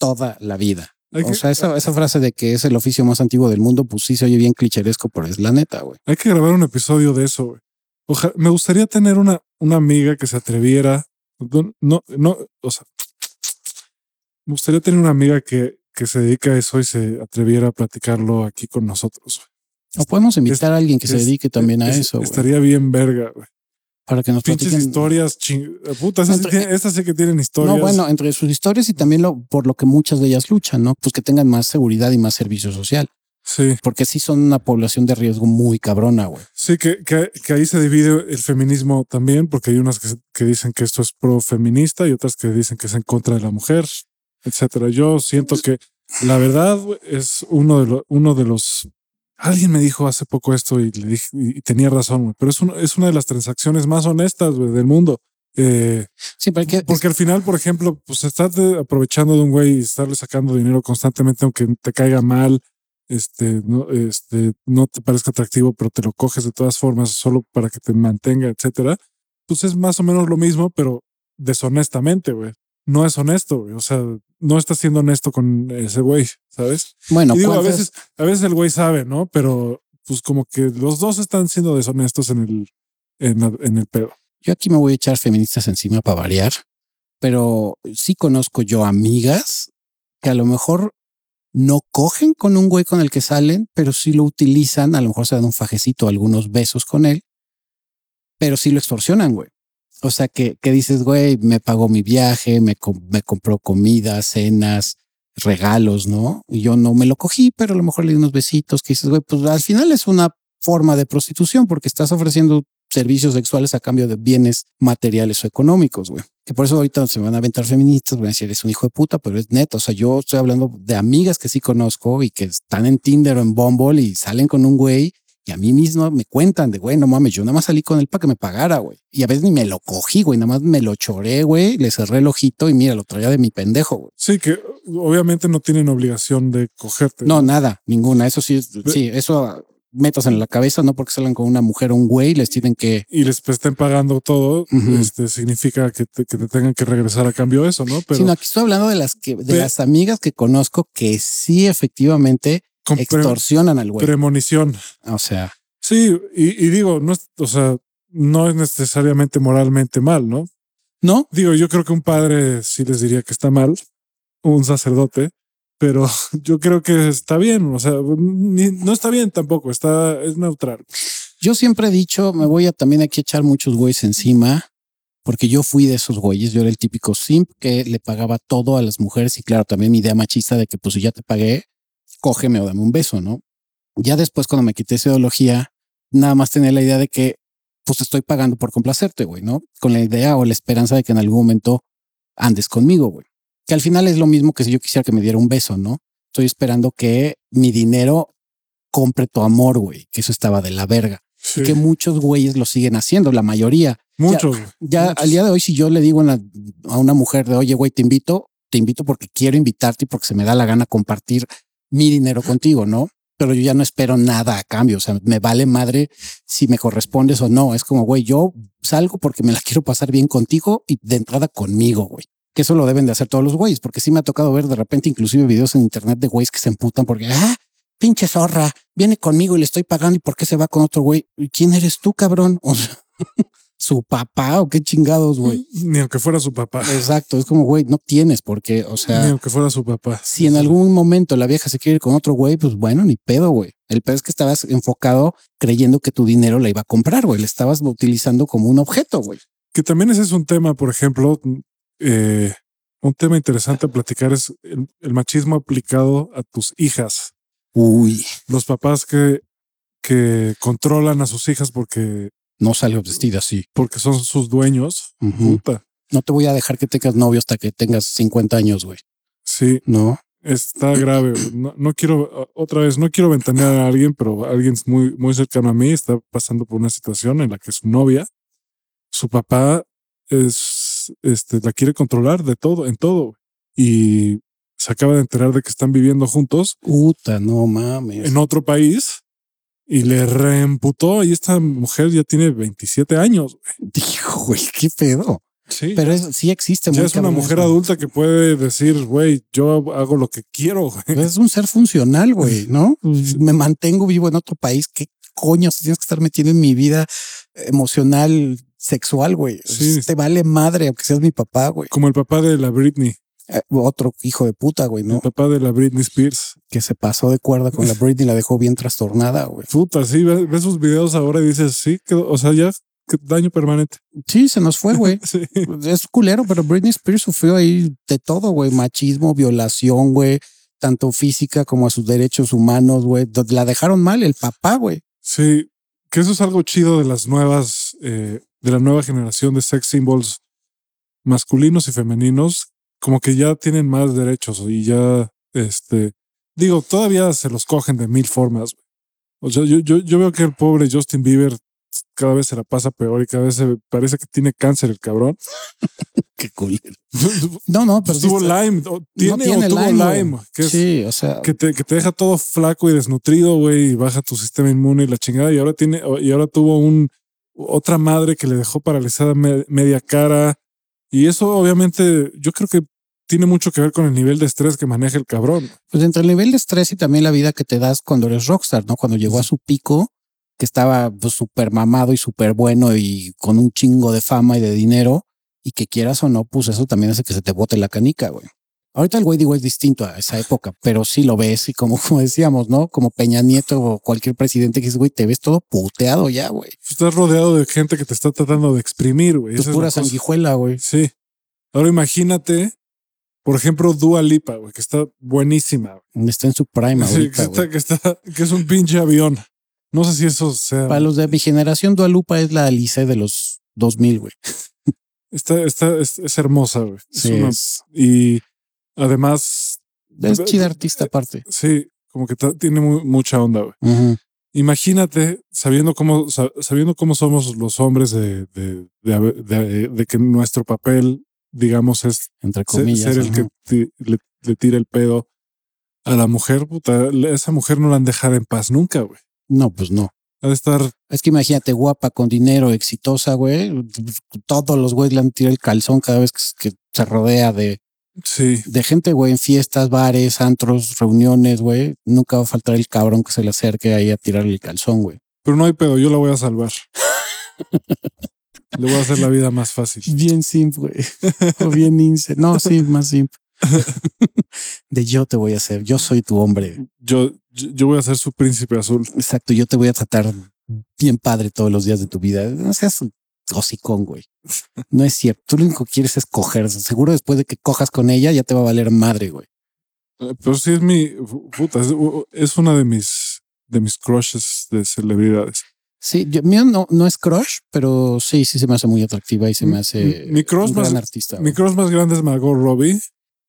toda la vida. Hay o que, sea, esa, esa frase de que es el oficio más antiguo del mundo, pues sí se oye bien clicheresco, pero es la neta, güey. hay que grabar un episodio de eso, güey. Ojalá, me gustaría tener una, una amiga que se atreviera. No, no, no, o sea, me gustaría tener una amiga que, que se dedica a eso y se atreviera a platicarlo aquí con nosotros. güey. O podemos invitar a alguien que se dedique también a es- eso, Estaría bien verga, güey. Para que nos Pinches platiquen. historias ching... Puta, esas, sí tienen- que tienen historias. No, bueno, entre sus historias y también lo, por lo que muchas de ellas luchan, ¿no? Pues que tengan más seguridad y más servicio social. Sí. Porque sí son una población de riesgo muy cabrona, güey. Sí, que, que, que, ahí se divide el feminismo también, porque hay unas que, que dicen que esto es pro feminista y otras que dicen que es en contra de la mujer, etcétera. Yo siento que la verdad es uno de, los uno de los. Alguien me dijo hace poco esto y le dije, y tenía razón, pero es, uno, es una de las transacciones más honestas del mundo. Eh, sí, porque, porque al final, por ejemplo, pues estás aprovechando de un güey y estarle sacando dinero constantemente, aunque te caiga mal, este, no, este, no te parezca atractivo, pero te lo coges de todas formas solo para que te mantenga, etcétera. Pues es más o menos lo mismo, pero deshonestamente, güey. No es honesto, güey. O sea, no está siendo honesto con ese güey, ¿sabes? Bueno, y digo, a veces, a veces el güey sabe, ¿no? Pero pues como que los dos están siendo deshonestos en el, en, en el pedo. Yo aquí me voy a echar feministas encima para variar, pero sí conozco yo amigas que a lo mejor no cogen con un güey con el que salen, pero sí lo utilizan, a lo mejor se dan un fajecito, algunos besos con él, pero sí lo extorsionan, güey. O sea, que, que dices, güey, me pagó mi viaje, me, me compró comida, cenas, regalos, ¿no? Y yo no me lo cogí, pero a lo mejor le di unos besitos que dices, güey, pues al final es una forma de prostitución porque estás ofreciendo servicios sexuales a cambio de bienes materiales o económicos, güey. Que por eso ahorita se van a aventar feministas, van a decir, eres un hijo de puta, pero es neto. O sea, yo estoy hablando de amigas que sí conozco y que están en Tinder o en Bumble y salen con un güey y a mí mismo me cuentan de, güey, no mames, yo nada más salí con él para que me pagara, güey. Y a veces ni me lo cogí, güey, nada más me lo choré, güey, le cerré el ojito y mira, lo traía de mi pendejo, güey. Sí, que obviamente no tienen obligación de cogerte. No, nada, ninguna. Eso sí, sí, eso metas en la cabeza, no porque salgan con una mujer o un güey, les tienen que... Y les estén pagando todo, uh -huh. este, significa que te, que te, tengan que regresar a cambio de eso, ¿no? Pero... Sino aquí estoy hablando de las que, de las amigas que conozco que sí efectivamente extorsionan al güey. Premonición. O sea. Sí, y, y, digo, no es, o sea, no es necesariamente moralmente mal, ¿no? No. Digo, yo creo que un padre sí les diría que está mal, un sacerdote, pero (laughs) yo creo que está bien. O sea, ni, no está bien tampoco, está, es neutral. Yo siempre he dicho, me voy a también aquí echar muchos güeyes encima, porque yo fui de esos güeyes. Yo era el típico simp que le pagaba todo a las mujeres y claro, también mi idea machista de que pues si ya te pagué, cógeme o dame un beso, ¿no? Ya después cuando me quité esa ideología, nada más tenía la idea de que pues estoy pagando por complacerte, güey, ¿no? Con la idea o la esperanza de que en algún momento andes conmigo, güey. Que al final es lo mismo que si yo quisiera que me diera un beso, ¿no? Estoy esperando que mi dinero compre tu amor, güey, que eso estaba de la verga. Sí. Que muchos güeyes lo siguen haciendo, la mayoría. Muchos. Ya, ya muchos. al día de hoy, si yo le digo a una mujer de, oye, güey, te invito, te invito porque quiero invitarte y porque se me da la gana compartir mi dinero contigo, ¿no? Pero yo ya no espero nada a cambio. O sea, me vale madre si me correspondes o no. Es como, güey, yo salgo porque me la (laughs) quiero pasar bien contigo y de entrada conmigo, güey. Que eso lo deben de hacer todos los güeyes, porque sí me ha tocado ver de repente inclusive videos en internet de güeyes que se emputan porque, ah, pinche zorra, viene conmigo y le estoy pagando y por qué se va con otro güey. ¿Quién eres tú, cabrón? (laughs) su papá o qué chingados, güey. Ni aunque fuera su papá. Exacto. Es como, güey, no tienes porque, o sea, Ni aunque fuera su papá. si en algún momento la vieja se quiere ir con otro güey, pues bueno, ni pedo, güey. El pedo es que estabas enfocado creyendo que tu dinero la iba a comprar, güey. Le estabas utilizando como un objeto, güey. Que también ese es un tema, por ejemplo, eh, un tema interesante a platicar es el, el, machismo aplicado a tus hijas. Uy. Los papás que, que controlan a sus hijas porque no sale vestida así. Porque son sus dueños. Uh -huh. Puta. No te voy a dejar que tengas novio hasta que tengas 50 años, güey. Sí. No. Está grave. No, no, quiero, otra vez, no quiero ventanear a alguien, pero alguien muy, muy cercano a mí está pasando por una situación en la que su novia, su papá es, este, la quiere controlar de todo, en todo. Y se acaba de enterar de que están viviendo juntos. Puta, no mames. En otro país y le reemputó y esta mujer ya tiene 27 años. Dijo, güey, qué pedo. Sí. Pero es, sí existe. Ya es una mujer eso. adulta que puede decir, güey, yo hago lo que quiero. Güey. Es un ser funcional, güey, (laughs) ¿no? Me mantengo vivo en otro país. ¿Qué coño tienes que estar metiendo en mi vida emocional, sexual, güey? Sí. Te vale madre, aunque seas mi papá, güey. Como el papá de la Britney. Eh, otro hijo de puta, güey, ¿no? El papá de la Britney Spears. Que se pasó de cuerda con la (laughs) Britney y la dejó bien trastornada, güey. Puta, sí, ves, ves, sus videos ahora y dices, sí, que, o sea, ya daño permanente. Sí, se nos fue, güey. (laughs) sí. Es culero, pero Britney Spears sufrió ahí de todo, güey. Machismo, violación, güey. tanto física como a sus derechos humanos, güey. La dejaron mal el papá, güey. Sí, que eso es algo chido de las nuevas, eh, de la nueva generación de sex symbols masculinos y femeninos, como que ya tienen más derechos y ya, este, digo, todavía se los cogen de mil formas. O sea, yo, yo, yo veo que el pobre Justin Bieber cada vez se la pasa peor y cada vez se parece que tiene cáncer el cabrón. (laughs) Qué cool. (laughs) No, no, pero tuvo Lyme. tiene, o tuvo Lyme. que sí, o sea. Que te, que te deja todo flaco y desnutrido, güey, y baja tu sistema inmune y la chingada. Y ahora tiene, y ahora tuvo un otra madre que le dejó paralizada media cara. Y eso, obviamente, yo creo que tiene mucho que ver con el nivel de estrés que maneja el cabrón. Pues entre el nivel de estrés y también la vida que te das cuando eres rockstar, ¿no? Cuando llegó a su pico, que estaba súper pues, mamado y súper bueno y con un chingo de fama y de dinero y que quieras o no, pues eso también hace que se te bote la canica, güey. Ahorita el güey digo es distinto a esa época, pero sí lo ves y como, (laughs) como decíamos, ¿no? Como Peña Nieto o cualquier presidente que dice, güey, te ves todo puteado ya, güey. Estás rodeado de gente que te está tratando de exprimir, güey. Es pura sanguijuela, güey. Sí. Ahora imagínate, por ejemplo, Dua Lipa, güey, que está buenísima. Está en su prime (laughs) sí, que, está, que, está, que es un pinche avión. No sé si eso sea. Para los de mi generación, Dualupa es la Alice de los 2000, güey. Está, está, es, hermosa, güey. y además. Es chida artista aparte. Sí, como que tiene mucha onda, güey. Imagínate, sabiendo cómo, sabiendo cómo somos los hombres de, de, de, que nuestro papel, digamos, es Entre comillas, ser, el que le, le tira el pedo a la mujer, puta, esa mujer no la han dejado en paz nunca, güey. No, pues no. Ha de estar. Es que imagínate, guapa, con dinero, exitosa, güey. Todos los güeyes le han tirado el calzón cada vez que, se rodea de. Sí. De gente, güey, en fiestas, bares, antros, reuniones, güey. Nunca va a faltar el cabrón que se le acerque ahí a tirarle el calzón, güey. Pero no hay pedo, yo la voy a salvar. le voy a hacer la vida más fácil. (laughs) Bien simple, güey. o bien ince. No, sí, más simple. (laughs) de yo te voy a hacer, yo soy tu hombre. Yo, yo voy a ser su príncipe azul. Exacto, yo te voy a tratar bien padre todos los días de tu vida. No seas hocicón, güey. (laughs) No es cierto. Tú lo único que quieres es coger. Seguro después de que cojas con ella ya te va a valer madre, güey. Eh, pero sí es mi puta, es, una de mis de mis crushes de celebridades. Sí, yo, mío no, no es crush, pero sí, sí se me hace muy atractiva y se me hace mi, crush más, artista. Mi crush más grande es Margot Robbie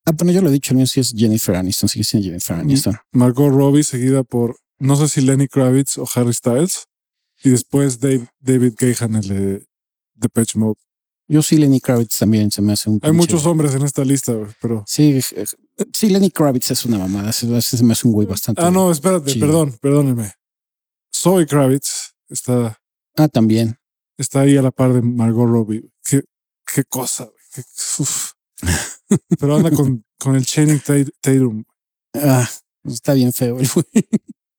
Ah, bueno, yo lo he dicho, no sé si es Jennifer Aniston, sigue siendo Jennifer Aniston. Margot Robbie, seguida por, no sé si Lenny Kravitz o Harry Styles. Y después Dave, David Gahan, el de Depeche Mode. Yo sí, Lenny Kravitz también se me hace un. Hay muchos hombres en esta lista, pero. Sí, sí, Lenny Kravitz es una mamada. Se, se me hace un güey bastante. Ah, no, espérate, perdón, perdóneme. Zoe Kravitz está. Ah, también. Está ahí a la par de Margot Robbie. Qué, qué cosa, qué, (laughs) pero anda con, con el Channing Tatum. Ah, está bien feo el güey.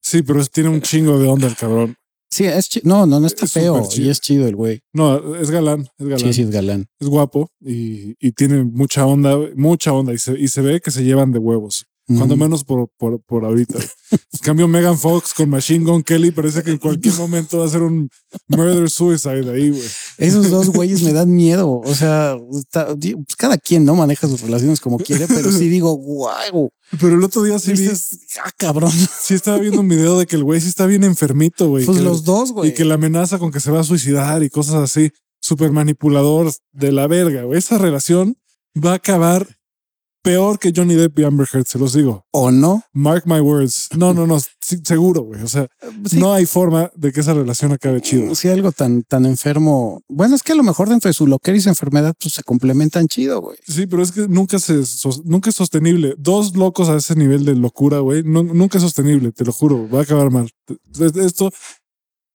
Sí, pero tiene un chingo de onda el cabrón. Sí, es no, no, no está feo y es chido el güey. No, es galán, es galán. Sí, sí, es galán. Es guapo y, y tiene mucha onda, mucha onda y se, y se ve que se llevan de huevos. Cuando menos por, por, por ahorita. (laughs) En cambio, Megan Fox con Machine Gun Kelly parece que en cualquier (laughs) momento va a ser un murder suicide ahí, güey. Esos dos (laughs) güeyes me dan miedo. O sea, pues cada quien no maneja sus relaciones como quiere, pero sí digo, guau. Pero el otro día sí vi. Ah, cabrón. Sí estaba viendo un video de que el güey sí está bien enfermito, güey. Pues los dos, güey. Y que la amenaza con que se va a suicidar y cosas así. Súper manipulador de la verga, güey. Esa relación va a acabar peor que Johnny Depp y Amber Heard, se los digo. ¿O no? Mark my words. No, no, no, seguro, güey. O sea, no hay forma de que esa relación acabe chido. Si algo tan, tan enfermo. Bueno, es que a lo mejor dentro de su loquera y su enfermedad pues, se complementan chido, güey. Sí, pero es que nunca se nunca es sostenible. Dos locos a ese nivel de locura, güey, nunca es sostenible, te lo juro. Va a acabar mal. Esto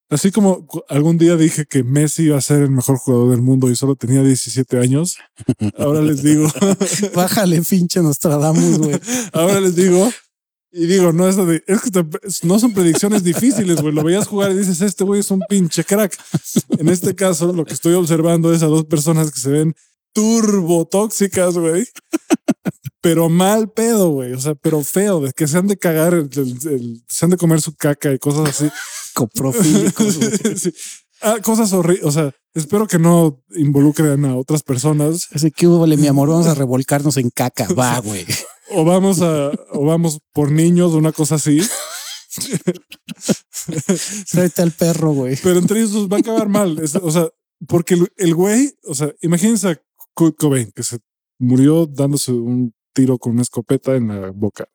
Así como algún día dije que Messi iba a ser el mejor jugador del mundo y solo tenía 17 años, (laughs) ahora les digo. (laughs) Bájale, pinche Nostradamus, güey. Ahora les digo, y digo, no es, de, es que no son predicciones difíciles, güey. Lo veías jugar y dices, este güey es un pinche crack. En este caso, lo que estoy observando es a dos personas que se ven turbo tóxicas, güey. Pero mal pedo, güey. O sea, pero feo, de que se han de cagar, se han de comer su caca y cosas así. (laughs) Coprofílicos. (laughs) ah, cosas horribles. O sea, espero que no involucren a otras personas. Así que hubo, mi amor, vamos a (laughs) revolcarnos en caca. Va, güey. o vamos a, o vamos por niños, una cosa así. Tráete al perro, güey. Pero entre ellos va a acabar mal. Es- o sea, porque el, el güey, o sea, imagínense a Kurt Cobain que se murió dándose un tiro con una escopeta en la boca.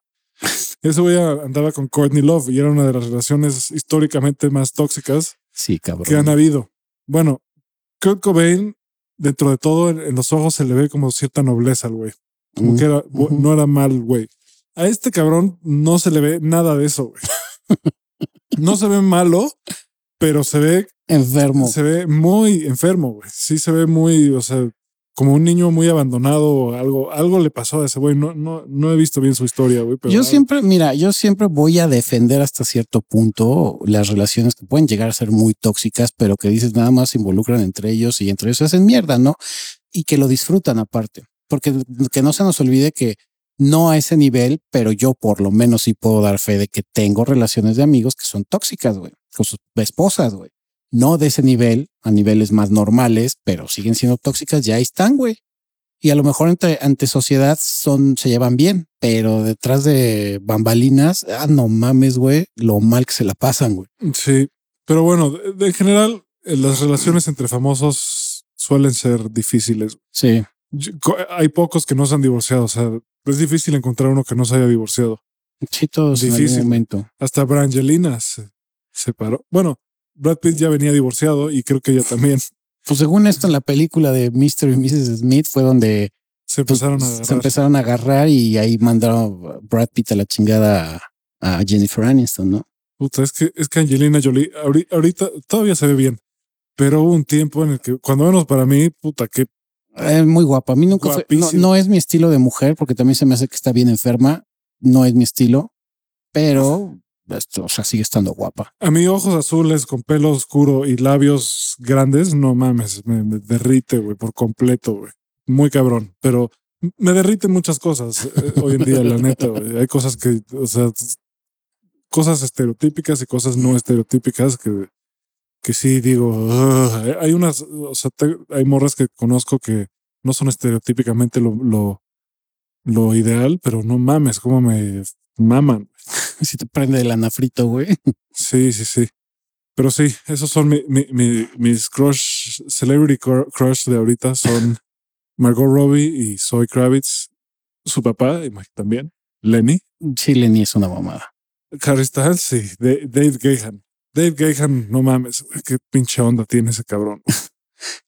Ese güey andaba con Courtney Love y era una de las relaciones históricamente más tóxicas Sí, cabrón. que han habido. Bueno, Kurt Cobain, dentro de todo, en, los ojos se le ve como cierta nobleza al güey. Como que era, no era mal, güey. A este cabrón no se le ve nada de eso, güey. (laughs) No se ve malo, pero se ve, Enfermo. se ve muy enfermo, güey. Sí se ve muy, o sea, como un niño muy abandonado algo, algo le pasó a ese güey. No, no, no he visto bien su historia, güey. Pero Yo siempre, mira, yo siempre voy a defender hasta cierto punto las relaciones que pueden llegar a ser muy tóxicas, pero que dices nada más se involucran entre ellos y entre ellos se hacen mierda, ¿no? Y que lo disfrutan aparte. Porque que no se nos olvide que no a ese nivel, pero yo por lo menos sí puedo dar fe de que tengo relaciones de amigos que son tóxicas, güey, con sus esposas, güey. No de ese nivel, a niveles más normales, pero siguen siendo tóxicas, ya están, güey. Y a lo mejor entre, ante sociedad son, se llevan bien, pero detrás de bambalinas, ah, no mames, güey, lo mal que se la pasan, güey. Sí, pero bueno, de, de- en general, eh, las relaciones entre famosos suelen ser difíciles. Sí. Yo- hay pocos que no se han divorciado. O sea, es difícil encontrar uno que no se haya divorciado. Sí, todos en algún momento. Hasta Brangelina se separó. Bueno, Brad Pitt ya venía divorciado y creo que ella también Pues según esto, en la película de Mr. y Mrs. Smith fue donde se pues, empezaron a se agarrar. empezaron a agarrar y ahí mandaron Brad Pitt a la chingada a, Jennifer Aniston, ¿no? Puta, es que, es que Angelina Jolie ahori- ahorita todavía se ve bien, pero hubo un tiempo en el que, cuando menos para mí, puta, que Es muy guapa. A mí nunca fue, no, no es mi estilo de mujer porque también se me hace que está bien enferma. No es mi estilo, pero o sea, sigue estando guapa. a mí ojos azules con pelo oscuro y labios grandes, no mames, me, me derrite, güey, por completo, güey. Muy cabrón, pero me derriten muchas cosas eh, (laughs) hoy en día, la neta, güey. Hay cosas que, o sea, cosas estereotípicas y cosas no estereotípicas que, que sí digo, hay unas, o sea, te- hay morras que conozco que no son estereotípicamente lo, lo, lo ideal, pero no mames, cómo me maman. (laughs) Si te prende el anafrito, güey. Sí, sí, sí. Pero sí, esos son mi, mi- mi- mis crush, celebrity cru- crush de ahorita son (laughs) Margot Robbie y Zoe Kravitz, su papá y también, Lenny, Sí, Lenny es una mamada. Harry Styles sí, Da- Dave Gahan. Dave Gahan, no mames, qué pinche onda tiene ese cabrón. (laughs)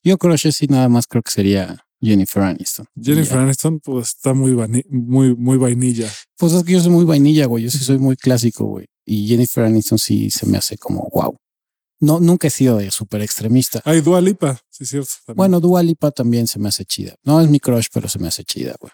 Yo que sí, nada más creo que sería Jennifer Aniston. Jennifer. Aniston, pues está muy, muy, muy vainilla. Pues es que yo soy muy vainilla, güey. Yo sí soy muy clásico, güey. Y Jennifer Aniston sí se me hace como wow. No, nunca he sido de súper extremista. Hay Dua Lipa, sí, cierto. también. Bueno, Dua Lipa también se me hace chida. No es mi crush, pero se me hace chida, güey.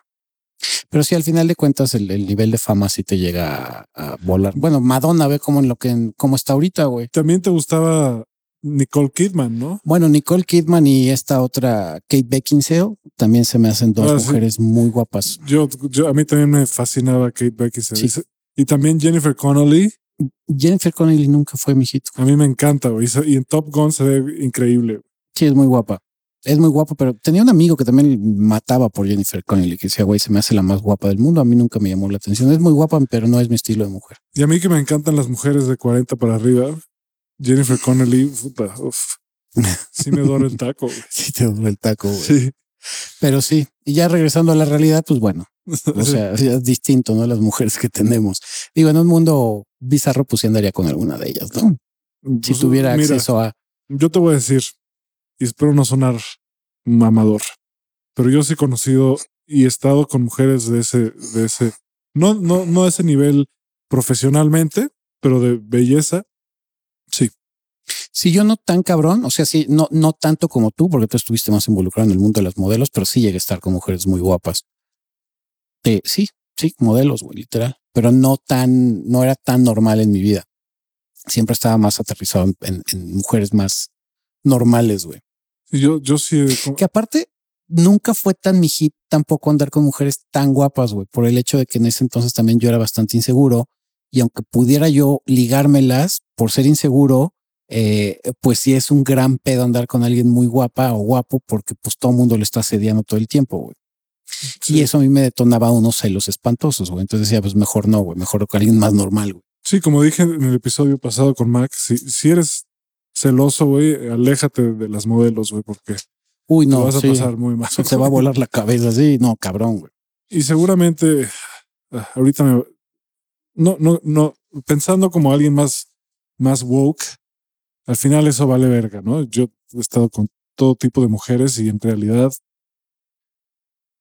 Pero sí, al final de cuentas, el, el nivel de fama sí te llega a, a volar. Bueno, Madonna ve cómo en lo que cómo está ahorita, güey. También te gustaba Nicole Kidman, ¿no? Bueno, Nicole Kidman y esta otra Kate Beckinsale también se me hacen dos Ah, sí. mujeres muy guapas. Yo, yo, a mí también me fascinaba Kate Beckinsale. Sí. Y también Jennifer Connolly. Jennifer Connelly nunca fue mi hit. A mí me encanta, güey. Y en Top Gun se ve increíble. Sí, es muy guapa. Es muy guapa, pero tenía un amigo que también mataba por Jennifer Connelly, que decía, güey, se me hace la más guapa del mundo. A mí nunca me llamó la atención. Es muy guapa, pero no es mi estilo de mujer. Y a mí que me encantan las mujeres de 40 para arriba. Jennifer Connelly, puta, uf. (laughs) sí me dora el taco. güey. Sí, te doy el taco, güey. Sí. Pero sí, y ya regresando a la realidad, pues bueno, (laughs) o sea, ya es distinto, ¿no? Las mujeres que tenemos. Digo, en un mundo bizarro, pues sí andaría con alguna de ellas, ¿no? Si Pues, tuviera mira, acceso a... Yo te voy a decir, y espero no sonar mamador, pero yo sí he conocido y he estado con mujeres de ese, de ese, no, no, no a ese nivel profesionalmente, pero de belleza. Si yo no tan cabrón, o sea, sí, no, no tanto como tú, porque tú estuviste más involucrado en el mundo de los modelos, pero sí llegué a estar con mujeres muy guapas. Eh, sí, sí, modelos, güey, literal. Pero no tan, no era tan normal en mi vida. Siempre estaba más aterrizado en, en- en mujeres más normales, güey. Yo, yo sí. con- Que aparte, nunca fue tan mi hit tampoco andar con mujeres tan guapas, güey, por el hecho de que en ese entonces también yo era bastante inseguro y aunque pudiera yo ligármelas por ser inseguro, eh, pues sí es un gran pedo andar con alguien muy guapa o guapo porque pues todo el mundo le está asediando todo el tiempo, güey. Y eso a mí me detonaba unos celos espantosos, güey. Entonces decía, pues mejor no, güey, mejor con alguien más normal, güey. Sí, como dije en el episodio pasado con Max, si, si eres celoso, güey, aléjate de las modelos, güey, porque Uy, no, vas a sí. pasar muy mal. Se va a volar la cabeza así. No, cabrón, güey. Y seguramente ah, ahorita me no, no, no, pensando como alguien más, más woke, al final eso vale verga, ¿no? Yo he estado con todo tipo de mujeres y en realidad,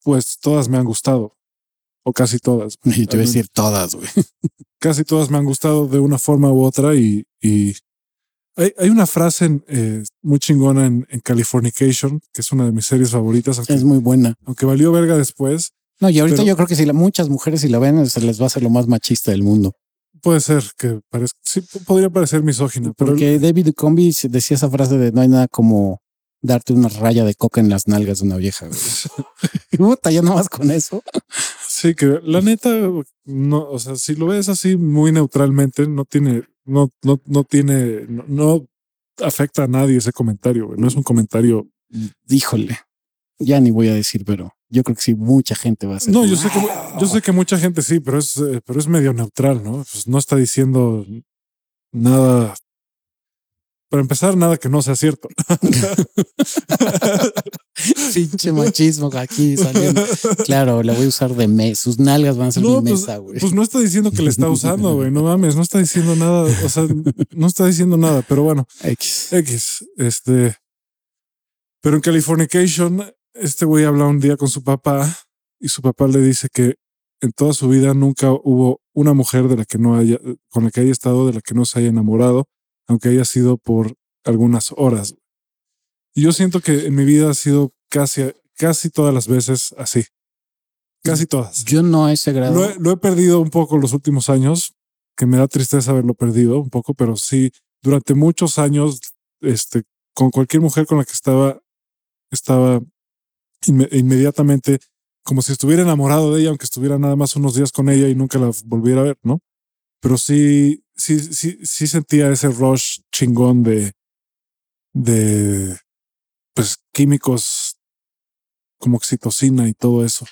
pues todas me han gustado. O casi todas. Y te voy a decir todas, güey. (laughs) Casi todas me han gustado de una forma u otra y, y hay, hay una frase en, eh, muy chingona en, en Californication, que es una de mis series favoritas, aunque, Es muy buena. aunque valió verga después. No, y ahorita Pero- yo creo que si la, muchas mujeres si la ven, se les va a hacer lo más machista del mundo. Puede ser que parezca, sí, podría parecer misógina, pero Porque David se- decía esa frase de no hay nada como darte una raya de coca en las nalgas de una vieja. (laughs) Puta, ya nomás con eso. sí, que la neta, no, o sea, si lo ves así muy neutralmente, no tiene, no, no, no tiene, no, no afecta a nadie ese comentario, güey. No es un comentario. Híjole, ya ni voy a decir, pero yo creo que sí, mucha gente va a hacer. No, yo sé que, yo sé que mucha gente sí, pero es, eh, pero es medio neutral, ¿no? Pues no está diciendo nada. Para empezar, nada que no sea cierto. (laughs) Pinche machismo aquí saliendo. Claro, la voy a usar de mes. Sus nalgas van a ser No, mi pues, mesa, güey. pues no está diciendo que le está usando, güey. No mames, no está diciendo nada. O sea, no está diciendo nada, pero bueno. X. X, este. Pero en Californication, este güey habla un día con su papá y su papá le dice que en toda su vida nunca hubo una mujer de la que no haya, con la que haya estado, de la que no se haya enamorado, aunque haya sido por algunas horas. Y yo siento que en mi vida ha sido casi, casi todas las veces así. Casi todas. Yo no a ese grado. Lo he, lo he perdido un poco los últimos años, que me da tristeza haberlo perdido un poco, pero sí, durante muchos años, este, con cualquier mujer con la que estaba, estaba inme- inmediatamente como si estuviera enamorado de ella, aunque estuviera nada más unos días con ella y nunca la volviera a ver, ¿no? Pero sí, sí, sí, sí sentía ese rush chingón de, de, pues, químicos como oxitocina y todo eso.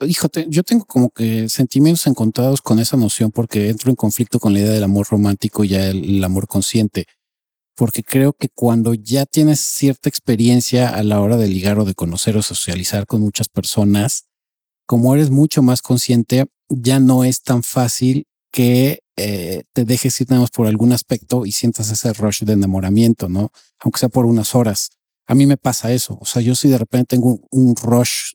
Híjate, yo tengo como que sentimientos encontrados con esa noción porque entro en conflicto con la idea del amor romántico y ya el amor consciente. Porque creo que cuando ya tienes cierta experiencia a la hora de ligar o de conocer o socializar con muchas personas, como eres mucho más consciente, ya no es tan fácil que eh, te dejes ir más por algún aspecto y sientas ese rush de enamoramiento, ¿no? Aunque sea por unas horas. A mí me pasa eso. O sea, yo si de repente tengo un, un rush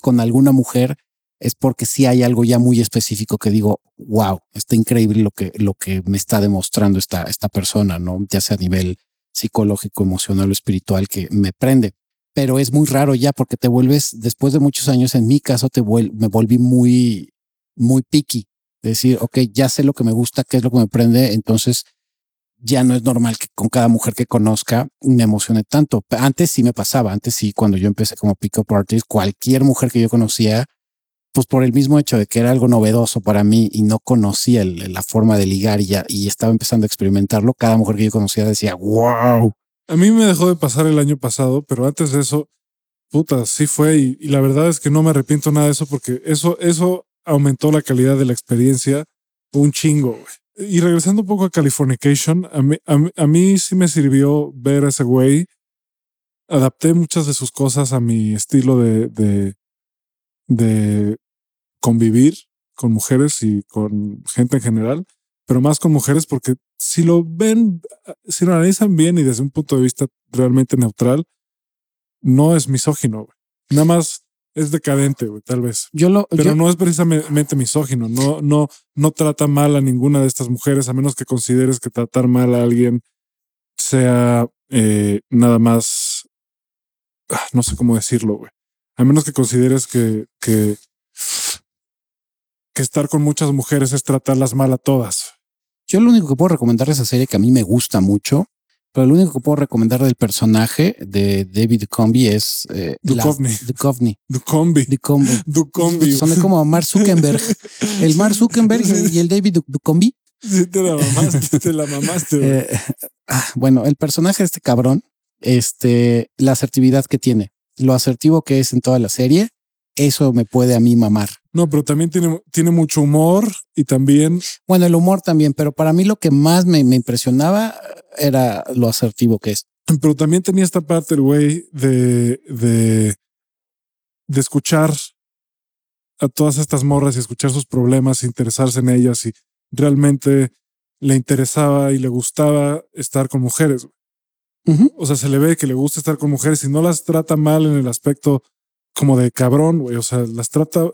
con alguna mujer, es porque sí hay algo ya muy específico que digo, wow, está increíble lo que, lo que me está demostrando esta, esta persona, ¿no? Ya sea a nivel psicológico, emocional o espiritual que me prende. Pero es muy raro ya porque te vuelves, después de muchos años, en mi caso, te vuel me volví muy, muy picky. Decir, ok, ya sé lo que me gusta, qué es lo que me prende, entonces ya no es normal que con cada mujer que conozca me emocione tanto. Antes sí me pasaba, antes sí, cuando yo empecé como pick-up artist, cualquier mujer que yo conocía, pues por el mismo hecho de que era algo novedoso para mí y no conocía la forma de ligar y ya y estaba empezando a experimentarlo, cada mujer que yo conocía decía, wow. A mí me dejó de pasar el año pasado, pero antes de eso, puta, sí fue. Y, la verdad es que no me arrepiento nada de eso porque eso, eso aumentó la calidad de la experiencia un chingo. Y regresando un poco a Californication, a mí, a, a mí sí me sirvió ver a ese güey. Adapté muchas de sus cosas a mi estilo de, de, de convivir con mujeres y con gente en general, pero más con mujeres porque si lo ven, si lo analizan bien y desde un punto de vista realmente neutral, no es misógino. güey. Nada más es decadente, güey, tal vez. Yo lo, Pero yo- no es precisamente misógino. No, no, no trata mal a ninguna de estas mujeres, a menos que consideres que tratar mal a alguien sea eh, nada más, ah, no sé cómo decirlo, güey. A menos que consideres que, que, que estar con muchas mujeres es tratarlas mal a todas. Yo lo único que puedo recomendar de esa serie que a mí me gusta mucho, pero lo único que puedo recomendar del personaje de David Duchovny es eh, la- Duchovny. Duchovny. Ducombi. Duchovny. Ducombi. Son como Mark Zuckerberg. El Mark Zuckerberg y el David Du- Duchovny. Sí, te la mamaste, te la mamaste. Eh, ah, bueno, el personaje de este cabrón, este, la asertividad que tiene, lo asertivo que es en toda la serie eso me puede a mí mamar. No, pero también tiene, tiene mucho humor y también. Bueno, el humor también, pero para mí lo que más me, me impresionaba era lo asertivo que es. Pero también tenía esta parte, el güey, de, de, de escuchar a todas estas morras y escuchar sus problemas, interesarse en ellas y realmente le interesaba y le gustaba estar con mujeres. Ujú. O sea, se le ve que le gusta estar con mujeres y no las trata mal en el aspecto como de cabrón, güey. O sea, las trata.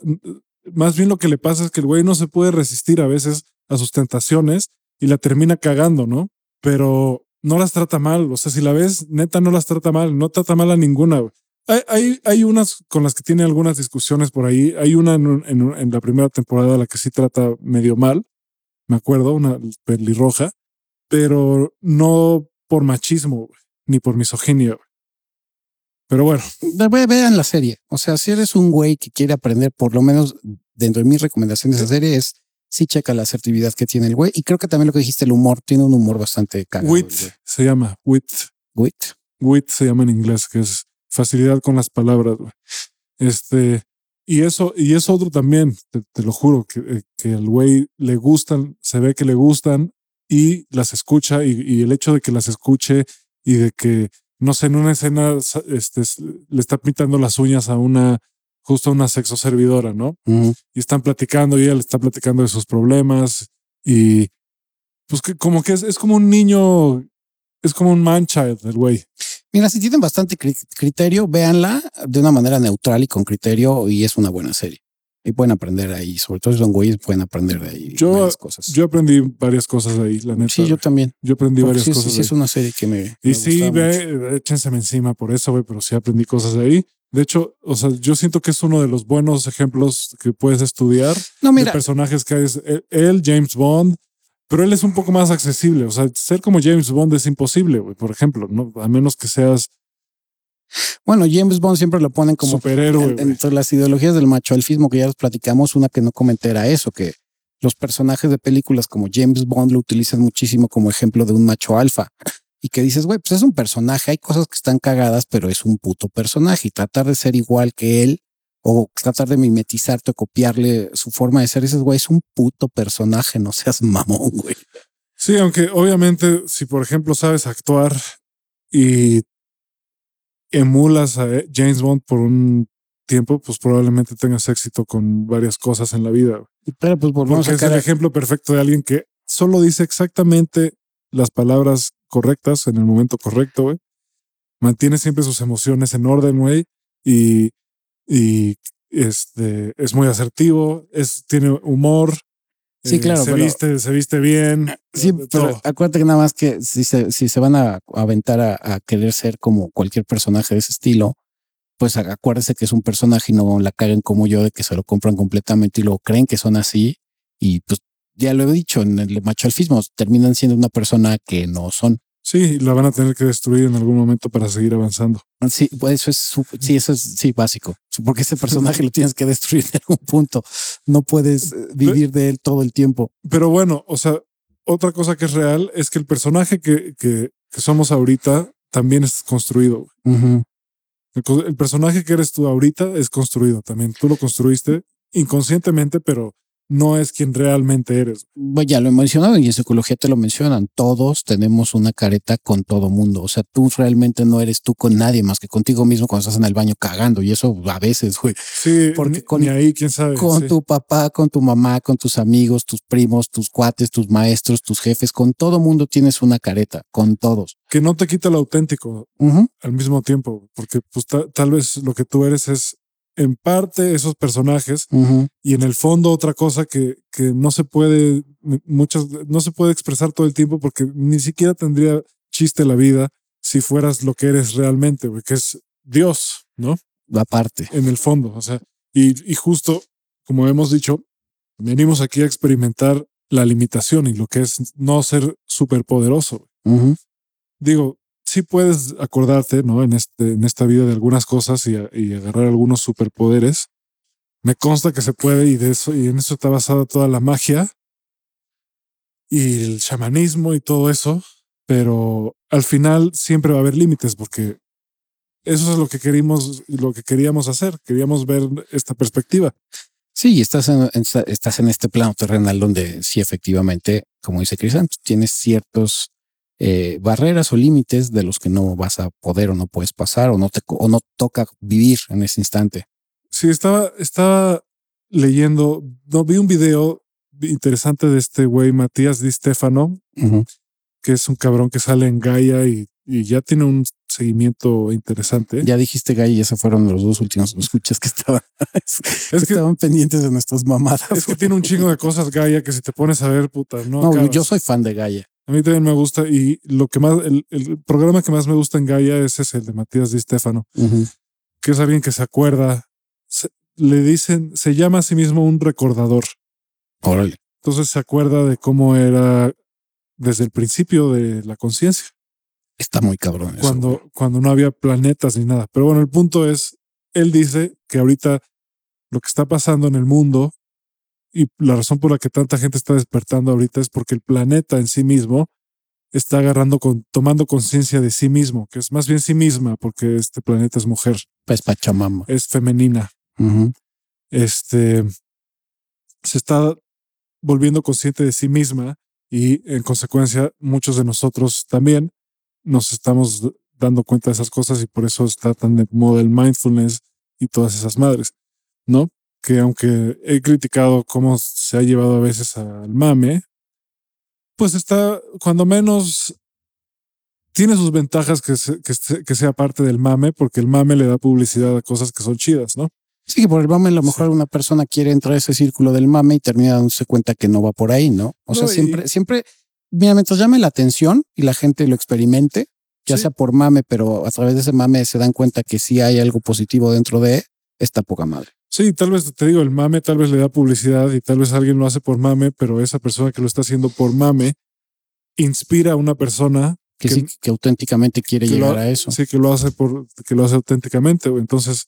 Más bien lo que le pasa es que el güey no se puede resistir a veces a sus tentaciones y la termina cagando, ¿no? Pero no las trata mal. O sea, si la ves, neta, no las trata mal. No trata mal a ninguna. Hay, hay, hay unas con las que tiene algunas discusiones por ahí. Hay una en, la primera temporada la que sí trata medio mal. Me acuerdo, una pelirroja, pero no por machismo ni por misoginia. Pero bueno, Ve- ve- Vean la serie. O sea, si eres un güey que quiere aprender, por lo menos dentro de mis recomendaciones de esa serie es sí checa la asertividad que tiene el güey. Y creo que también lo que dijiste, el humor, tiene un humor bastante el wit se llama, wit. Wit. Wit se llama en inglés, que es facilidad con las palabras. güey. Este, y eso, y eso otro también, te, te lo juro, que, eh, que al güey le gustan, se ve que le gustan y las escucha, y, y el hecho de que las escuche y de que, no sé, en una escena este, le está pintando las uñas a una, justo a una sexo servidora, ¿no? Y están platicando y ella le está platicando de sus problemas y pues que como que es, es como un niño, es como un man child el güey. Mira, si tienen bastante cri- criterio, véanla de una manera neutral y con criterio y es una buena serie. Y pueden aprender ahí, sobre todo si son güeyes, pueden aprender de ahí Yo- varias cosas. Yo aprendí varias cosas ahí, la neta. sí, yo también. Yo aprendí Porque varias sí, cosas. sí, ahí. es una serie que me. y me sí, ve, échenseme encima por eso, güey, pero sí aprendí cosas ahí. De hecho, o sea, yo siento que es uno de los buenos ejemplos que puedes estudiar No, de mira, personajes que es él, él, James Bond, pero él es un poco más accesible. O sea, ser como James Bond es imposible, güey, por ejemplo, ¿no? A menos que seas bueno, James Bond siempre lo ponen como superhéroe. en- entre las ideologías del macho alfismo que ya los platicamos, una que no comenté era eso, que los personajes de películas como James Bond lo utilizan muchísimo como ejemplo de un macho alfa. Y que dices, güey, pues es un personaje, hay cosas que están cagadas, pero es un puto personaje. Y tratar de ser igual que él o tratar de mimetizarte o copiarle su forma de ser, dices, güey, es un puto personaje, no seas mamón, güey. Sí, aunque obviamente si por ejemplo sabes actuar y emulas a eh, James Bond por un tiempo, pues probablemente tengas éxito con varias cosas en la vida. Pero pues volvemos Porque a es el ejemplo perfecto de alguien que solo dice exactamente las palabras correctas en el momento correcto, güey. Mantiene siempre sus emociones en orden, güey. Y, y este, es muy asertivo, es, tiene humor. Eh, Sí, claro, Se pero- viste, se viste bien. Sí, pero acuérdate que nada más que si se, si se van a aventar a, a querer ser como cualquier personaje de ese estilo, pues acuérdese que es un personaje y no la caguen como yo de que se lo compran completamente y luego creen que son así. Y pues ya lo he dicho en el macho alfismo, terminan siendo una persona que no son. Sí, la van a tener que destruir en algún momento para seguir avanzando. Sí, pues eso es, sí, eso es, sí, básico. Porque ese personaje (laughs) lo tienes que destruir en algún punto. No puedes eh, vivir de él todo el tiempo. Pero bueno, o sea, otra cosa que es real es que el personaje que, que, que somos ahorita también es construido. el personaje que eres tú ahorita es construido también. Tú lo construiste inconscientemente, pero no es quien realmente eres. Bueno, ya lo he mencionado y en psicología te lo mencionan. Todos tenemos una careta con todo mundo. O sea, tú realmente no eres tú con nadie más que contigo mismo cuando estás en el baño cagando. Y eso a veces, güey, Sí, Porque con- ni ahí, quién sabe. con sí. tu papá, con tu mamá, con tus amigos, tus primos, tus cuates, tus maestros, tus jefes, con todo mundo tienes una careta, con todos. Que no te quita lo auténtico al mismo tiempo, porque pues ta- tal vez lo que tú eres es en parte esos personajes y en el fondo otra cosa que, que no se puede, muchas, no se puede expresar todo el tiempo porque ni siquiera tendría chiste la vida si fueras lo que eres realmente, güey, que es Dios, ¿no? Aparte. En el fondo, o sea, y, y justo como hemos dicho, venimos aquí a experimentar la limitación y lo que es no ser superpoderoso. Ujú. Digo, sí puedes acordarte, ¿no? En, este, en esta vida de algunas cosas y, agarrar algunos superpoderes. Me consta que se puede y de eso, y en eso está basada toda la magia y el chamanismo y todo eso. Pero al final siempre va a haber límites porque eso es lo que queríamos, lo que queríamos hacer. Queríamos ver esta perspectiva. Sí, estás en, estás en este plano terrenal donde sí, efectivamente, como dice Crisanto, tienes ciertos eh, barreras o límites de los que no vas a poder o no puedes pasar o no te o no toca vivir en ese instante. Sí, estaba, estaba leyendo, no vi un video interesante de este güey Matías Di Stefano, que es un cabrón que sale en Gaia y, ya tiene un seguimiento interesante. Ya dijiste Gaia y esos fueron los dos últimos escuchas que estaban, (laughs) es que, estaban pendientes de nuestras mamadas. Es que tiene un chingo de cosas Gaia que si te pones a ver, puta, no. No, yo soy fan de Gaia. A mí también me gusta y lo que más, el, programa que más me gusta en Gaia es ese, el de Matías Di Stefano, que es alguien que se acuerda, le dicen, se llama a sí mismo un recordador. Órale. Entonces se acuerda de cómo era desde el principio de la conciencia. Está muy cabrón. Cuando, cuando no había planetas ni nada. Pero bueno, el punto es, él dice que ahorita lo que está pasando en el mundo y la razón por la que tanta gente está despertando ahorita es porque el planeta en sí mismo está agarrando con, tomando conciencia de sí mismo, que es más bien sí misma, porque este planeta es mujer. Pues Pachamama. Es femenina. Este se está volviendo consciente de sí misma y en consecuencia muchos de nosotros también nos estamos dando cuenta de esas cosas y por eso está tan de moda el mindfulness y todas esas madres, ¿no? Que aunque he criticado cómo se ha llevado a veces al mame, pues está, cuando menos, tiene sus ventajas que, que, que sea parte del mame, porque el mame le da publicidad a cosas que son chidas, ¿no? Sí, por el mame a lo mejor una persona quiere entrar a ese círculo del mame y termina dándose cuenta que no va por ahí, ¿no? O sea, siempre, siempre, mira, mientras llame la atención y la gente lo experimente, ya sea por mame, pero a través de ese mame se dan cuenta que sí hay algo positivo dentro de esta poca madre. Sí, tal vez te digo, el mame tal vez le da publicidad y tal vez alguien lo hace por mame, pero esa persona que lo está haciendo por mame inspira a una persona que, sí, que auténticamente quiere llegar a eso. Sí, que lo hace por, que lo hace auténticamente. Entonces,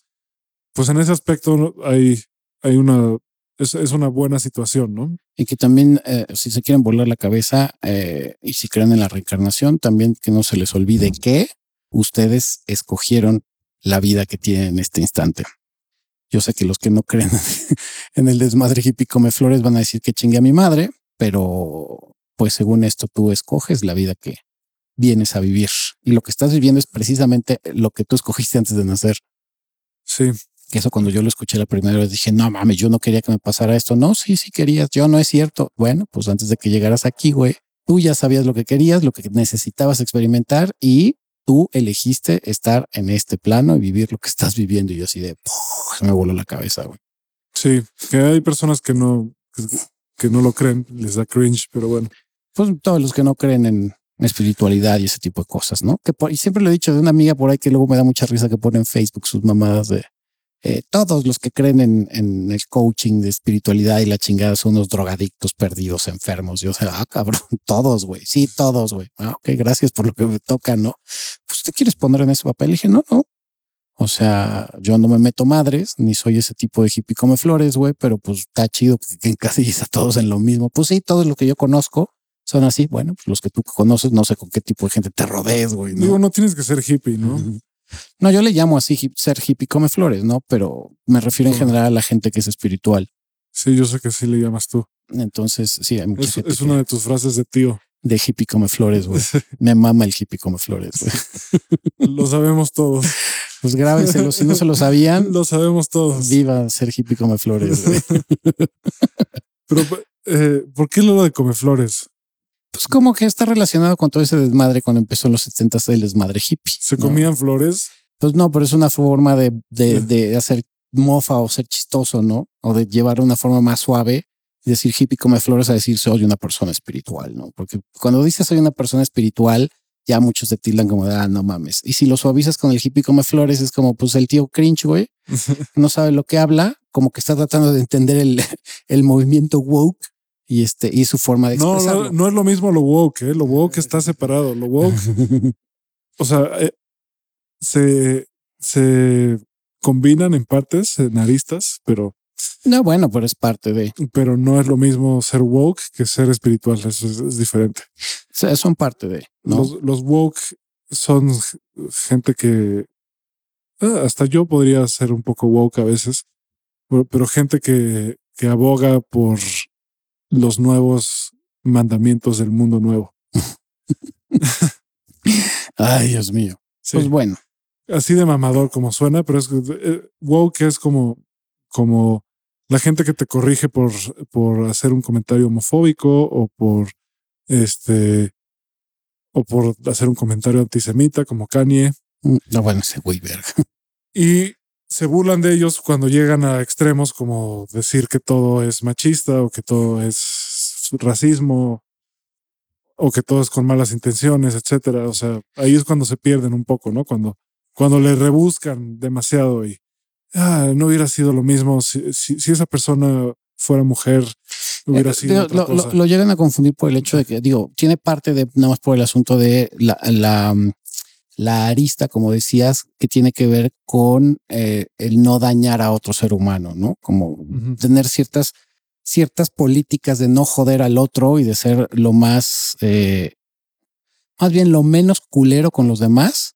pues en ese aspecto hay, hay una, es, es una buena situación, ¿no? Y que también, eh, si se quieren volar la cabeza eh, y si creen en la reencarnación, también que no se les olvide que ustedes escogieron la vida que tienen en este instante. Yo sé que los que no creen (laughs) en el desmadre hippie come flores van a decir que chingue a mi madre, pero pues según esto tú escoges la vida que vienes a vivir y lo que estás viviendo es precisamente lo que tú escogiste antes de nacer. Sí, que eso cuando yo lo escuché la primera vez dije, no mames, yo no quería que me pasara esto. No, sí, sí querías, yo no es cierto. Bueno, pues antes de que llegaras aquí, güey, tú ya sabías lo que querías, lo que necesitabas experimentar y tú elegiste estar en este plano y vivir lo que estás viviendo. Y yo así de, me voló la cabeza, güey. Sí, que hay personas que no, que, no lo creen, les da cringe, pero bueno. Pues todos los que no creen en, espiritualidad y ese tipo de cosas, ¿no? Que y siempre lo he dicho de una amiga por ahí que luego me da mucha risa que pone en Facebook sus mamadas de eh, todos los que creen en, en, el coaching de espiritualidad y la chingada son unos drogadictos perdidos, enfermos. Yo sé, ah, cabrón, (laughs) todos, güey. Sí, todos, güey. Ah, ok, gracias por lo que me toca, ¿no? Pues te quieres poner en ese papel. Dije, no, no. O sea, yo no me meto madres, ni soy ese tipo de hippie come flores, güey, pero pues está chido que encasilles a todos en lo mismo. Pues sí, todos los que yo conozco son así. Bueno, pues los que tú conoces, no sé con qué tipo de gente te rodees, güey. ¿no? Digo, no tienes que ser hippie, ¿no? No, yo le llamo así ser hippie come flores, ¿no? Pero me refiero en general a la gente que es espiritual. Sí, yo sé que sí le llamas tú. Entonces, sí, hay es, es una de tus frases de tío. De hippie come flores, güey. (laughs) Me mama el hippie come flores, güey. (laughs) lo sabemos todos. Pues grábenselo, si no se lo sabían. Lo sabemos todos. Viva ser hippie come flores, güey. (laughs) Pero, eh, ¿por qué lo de come flores? Pues como que está relacionado con todo ese desmadre cuando empezó en los 70 el desmadre hippie. ¿Se comían flores? Pues no, pero es una forma de, de, de, hacer mofa o ser chistoso, ¿no? O de llevar una forma más suave, decir hippie come flores a decir soy una persona espiritual, ¿no? Porque cuando dices soy una persona espiritual, ya muchos te tildan como de, ah, no mames. Y si lo suavizas con el hippie come flores, es como, pues el tío cringe, güey, (laughs) no sabe lo que habla, como que está tratando de entender el, (laughs) el movimiento woke y este y su forma de expresarlo. No, no, es lo mismo lo woke, ¿eh? lo woke está separado. Lo woke, (laughs) o sea, eh, se, se combinan en partes, en aristas, pero no, bueno, pero es parte de. Pero no es lo mismo ser woke que ser espiritual. Eso es, diferente. son parte de. Los, los woke son gente que ah, hasta yo podría ser un poco woke a veces, pero, pero gente que, que aboga por los nuevos mandamientos del mundo nuevo. (laughs) Ay, Dios mío. Sí. Pues bueno, Así de mamador como suena, pero es eh, woke es como, como la gente que te corrige por, por hacer un comentario homofóbico o por este o por hacer un comentario antisemita como Kanye mm, no, bueno, ese güey verga. y se burlan de ellos cuando llegan a extremos como decir que todo es machista o que todo es racismo o que todo es con malas intenciones, etcétera. O sea, ahí es cuando se pierden un poco, ¿no? Cuando, cuando le rebuscan demasiado y ah, no hubiera sido lo mismo si, si, si esa persona fuera mujer, hubiera Eh, sido digo, otra lo, lo- cosa. lo llegan a confundir por el hecho de que, digo, tiene parte de nada más por el asunto de la, la, mm, la arista, como decías, que tiene que ver con eh, el no dañar a otro ser humano, ¿no? Como tener ciertas, ciertas políticas de no joder al otro y de ser lo más, eh, más bien lo menos culero con los demás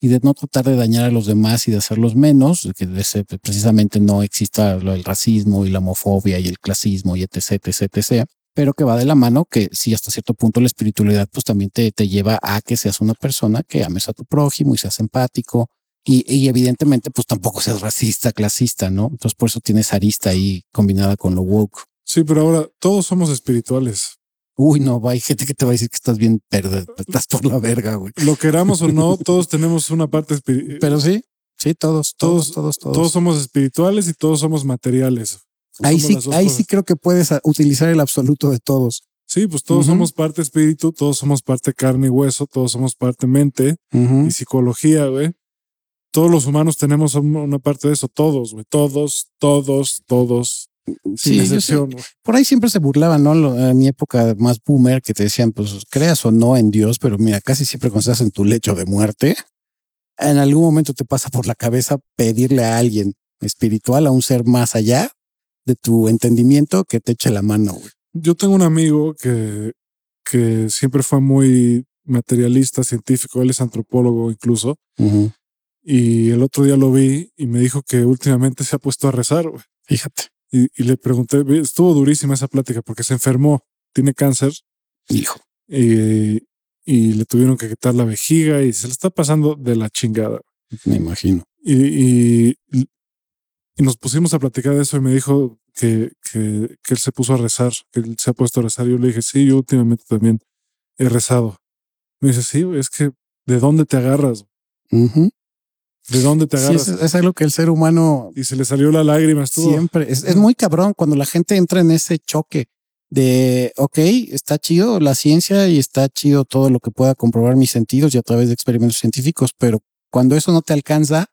y de no tratar de dañar a los demás y de hacerlos menos, que ese- precisamente no exista del racismo y la homofobia y el clasismo y etc, etc, etc. Pero que va de la mano que sí, hasta cierto punto la espiritualidad pues también te, te lleva a que seas una persona que ames a tu prójimo y seas empático y, y evidentemente pues tampoco seas racista, clasista, ¿no? Entonces por eso tienes arista ahí combinada con lo woke. Sí, pero ahora todos somos espirituales. Uy, no, hay gente que te va a decir que estás bien perdido, estás por la verga, güey. Lo queramos o no, (laughs) todos tenemos una parte espiritual. Pero sí, sí, todos, todos, todos, todos. Todos somos espirituales y todos somos materiales. Ahí Somos sí, ahí cosas. sí creo que puedes utilizar el absoluto de todos. Sí, pues todos somos parte espíritu, todos somos parte carne y hueso, todos somos parte mente y psicología, güey. Todos los humanos tenemos un- una parte de eso, todos, güey. Todos, todos, todos. Sí, Sin sé. excepción. Por ahí siempre se burlaban, ¿no? En mi época más boomer que te decían, pues creas o no en Dios, pero mira, casi siempre cuando estás en tu lecho de muerte, en algún momento te pasa por la cabeza pedirle a alguien espiritual, a un ser más allá de tu entendimiento que te eche la mano, güey. Yo tengo un amigo que, que siempre fue muy materialista, científico, él es antropólogo incluso, Ujú. y el otro día lo vi y me dijo que últimamente se ha puesto a rezar, güey. Fíjate, Y, y le pregunté, estuvo durísima esa plática porque se enfermó, tiene cáncer hijo. y, y le tuvieron que quitar la vejiga y se le está pasando de la chingada. Me imagino. Y, y, y nos pusimos a platicar de eso y me dijo que, que, que él se puso a rezar, que él se ha puesto a rezar. Yo le dije, sí, yo últimamente también he rezado. Me dice, sí, es que ¿de dónde te agarras? ¿De dónde te Sí, agarras? es, es algo que el ser humano Y se le salió la lágrima. Estuvo, Siempre. Es, es muy cabrón cuando la gente entra en ese choque de, ok, está chido la ciencia y está chido todo lo que pueda comprobar mis sentidos y a través de experimentos científicos, pero cuando eso no te alcanza,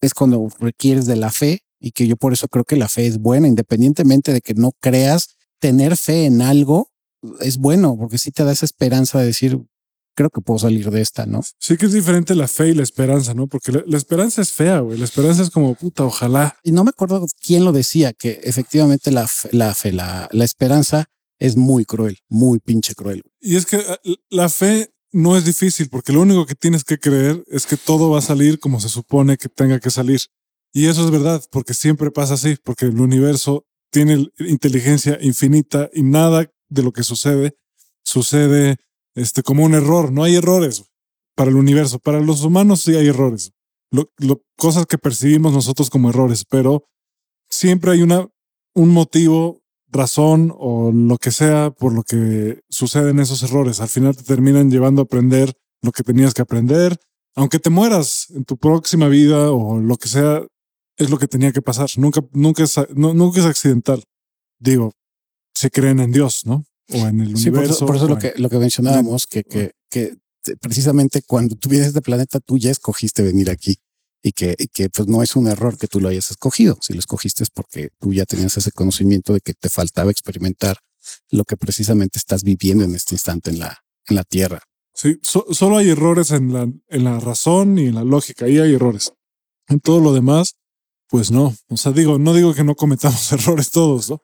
es cuando requieres de la fe y que yo por eso creo que la fe es buena, independientemente de que no creas, tener fe en algo es bueno, porque sí te da esa esperanza de decir, creo que puedo salir de esta, ¿no? Sí que es diferente la fe y la esperanza, ¿no? Porque la, la esperanza es fea, güey. La esperanza es como, puta, ojalá. y no me acuerdo quién lo decía, que efectivamente la fe, la, fe, la, la esperanza es muy cruel, muy pinche cruel. Y es que eh, la fe no es difícil porque lo único que tienes que creer es que todo va a salir como se supone que tenga que salir. Y eso es verdad, porque siempre pasa así, porque el universo tiene inteligencia infinita y nada de lo que sucede sucede este, como un error. No hay errores para el universo. Para los humanos sí hay errores. Lo, cosas que percibimos nosotros como errores, pero siempre hay una, un motivo, razón o lo que sea por lo que suceden esos errores. Al final te terminan llevando a aprender lo que tenías que aprender. Aunque te mueras en tu próxima vida o lo que sea, es lo que tenía que pasar. Nunca, nunca es, no, nunca es accidental. Digo, se creen en Dios, ¿no? O en el Sí, por universo. eso, por eso lo que, lo que mencionábamos, que, que, que te- precisamente cuando tú vienes de planeta, tú ya escogiste venir aquí y que, y que pues no es un error que tú lo hayas escogido. Si lo escogiste es porque tú ya tenías ese conocimiento de que te faltaba experimentar lo que precisamente estás viviendo en este instante en la, en la Tierra. Sí, so- solo hay errores en la, en la razón y en la lógica. Ahí hay errores. En todo lo demás, pues no. O sea, digo, no digo que no cometamos (laughs) errores todos, ¿no?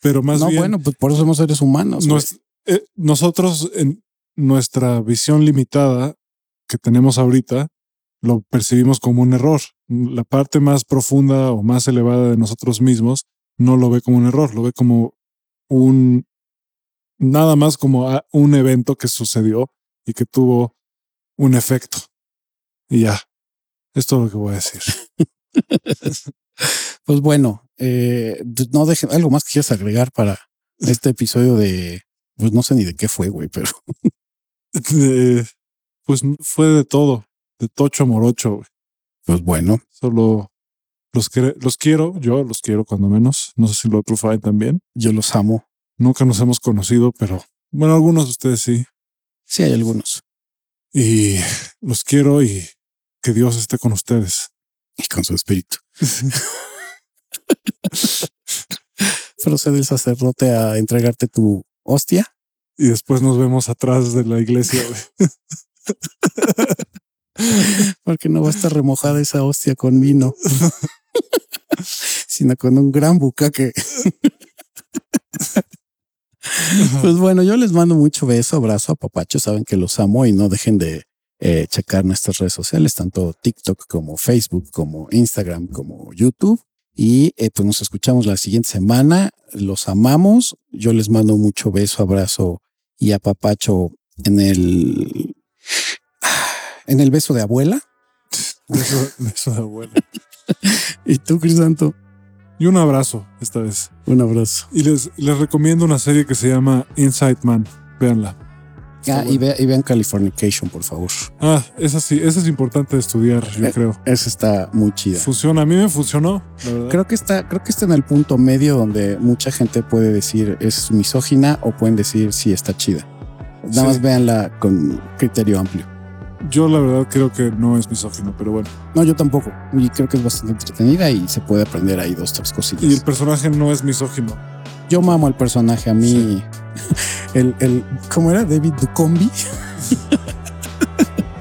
Pero más no, bien, bueno, pues por eso somos seres humanos. nos- eh, nosotros en nuestra visión limitada que tenemos ahorita, lo percibimos como un error. La parte más profunda o más elevada de nosotros mismos no lo ve como un error, lo ve como un nada más como un evento que sucedió y que tuvo un efecto. Y ya, es todo lo que voy a decir. (laughs) pues bueno, eh, no dejen algo más que quieras agregar para este episodio de, pues no sé ni de qué fue, güey, pero. (laughs) pues fue de todo, de tocho morocho. Pues bueno. Solo los, los quiero, yo los quiero cuando menos. No sé si lo otro fue también. Yo los amo. Nunca nos hemos conocido, pero bueno, algunos de ustedes sí. Sí, hay algunos. Y los quiero y que Dios esté con ustedes. Y con su espíritu. (laughs) Procede el sacerdote a entregarte tu hostia. Y después nos vemos atrás de la iglesia. (laughs) (laughs) Porque no va a estar remojada esa hostia con vino, (laughs) sino con un gran bucaque. pues bueno, yo les mando mucho beso, abrazo, a papacho. Saben que los amo y no dejen de eh, checar nuestras redes sociales, tanto TikTok como Facebook, como Instagram, como YouTube. Y eh, pues nos escuchamos la siguiente semana. Los amamos. Yo les mando mucho beso, abrazo y a papacho en el en el beso de abuela. (laughs) beso, de abuela. (laughs) y tú, Crisanto. Y un abrazo esta vez. Un abrazo. Y les, les recomiendo una serie que se llama Inside Man. Véanla. Ah, y, vean Californication, por favor. Ah, esa sí, esa es importante estudiar, yo eh, creo. Esa está muy chida. Funciona, a mí me funcionó. Creo que está, creo que está en el punto medio donde mucha gente puede decir es misógina o pueden decir sí está chida. Nada más véanla con criterio amplio. Yo la verdad creo que no es misógino, pero bueno. No, yo tampoco. Y creo que es bastante entretenida y se puede aprender ahí dos, tres cosillas. Y el personaje no es misógino. Yo mamo al personaje. A mí, (laughs) el, el, ¿cómo era? David Ducombi. (laughs)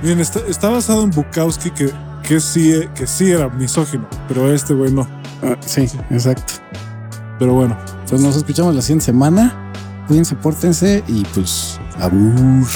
Bien, está, basado en Bukowski, que, que, sí, que sí era misógino, pero este güey no. Ah, sí, exacto. Pero bueno. Pues nos escuchamos la siguiente semana. Cuídense, pórtense y pues abur.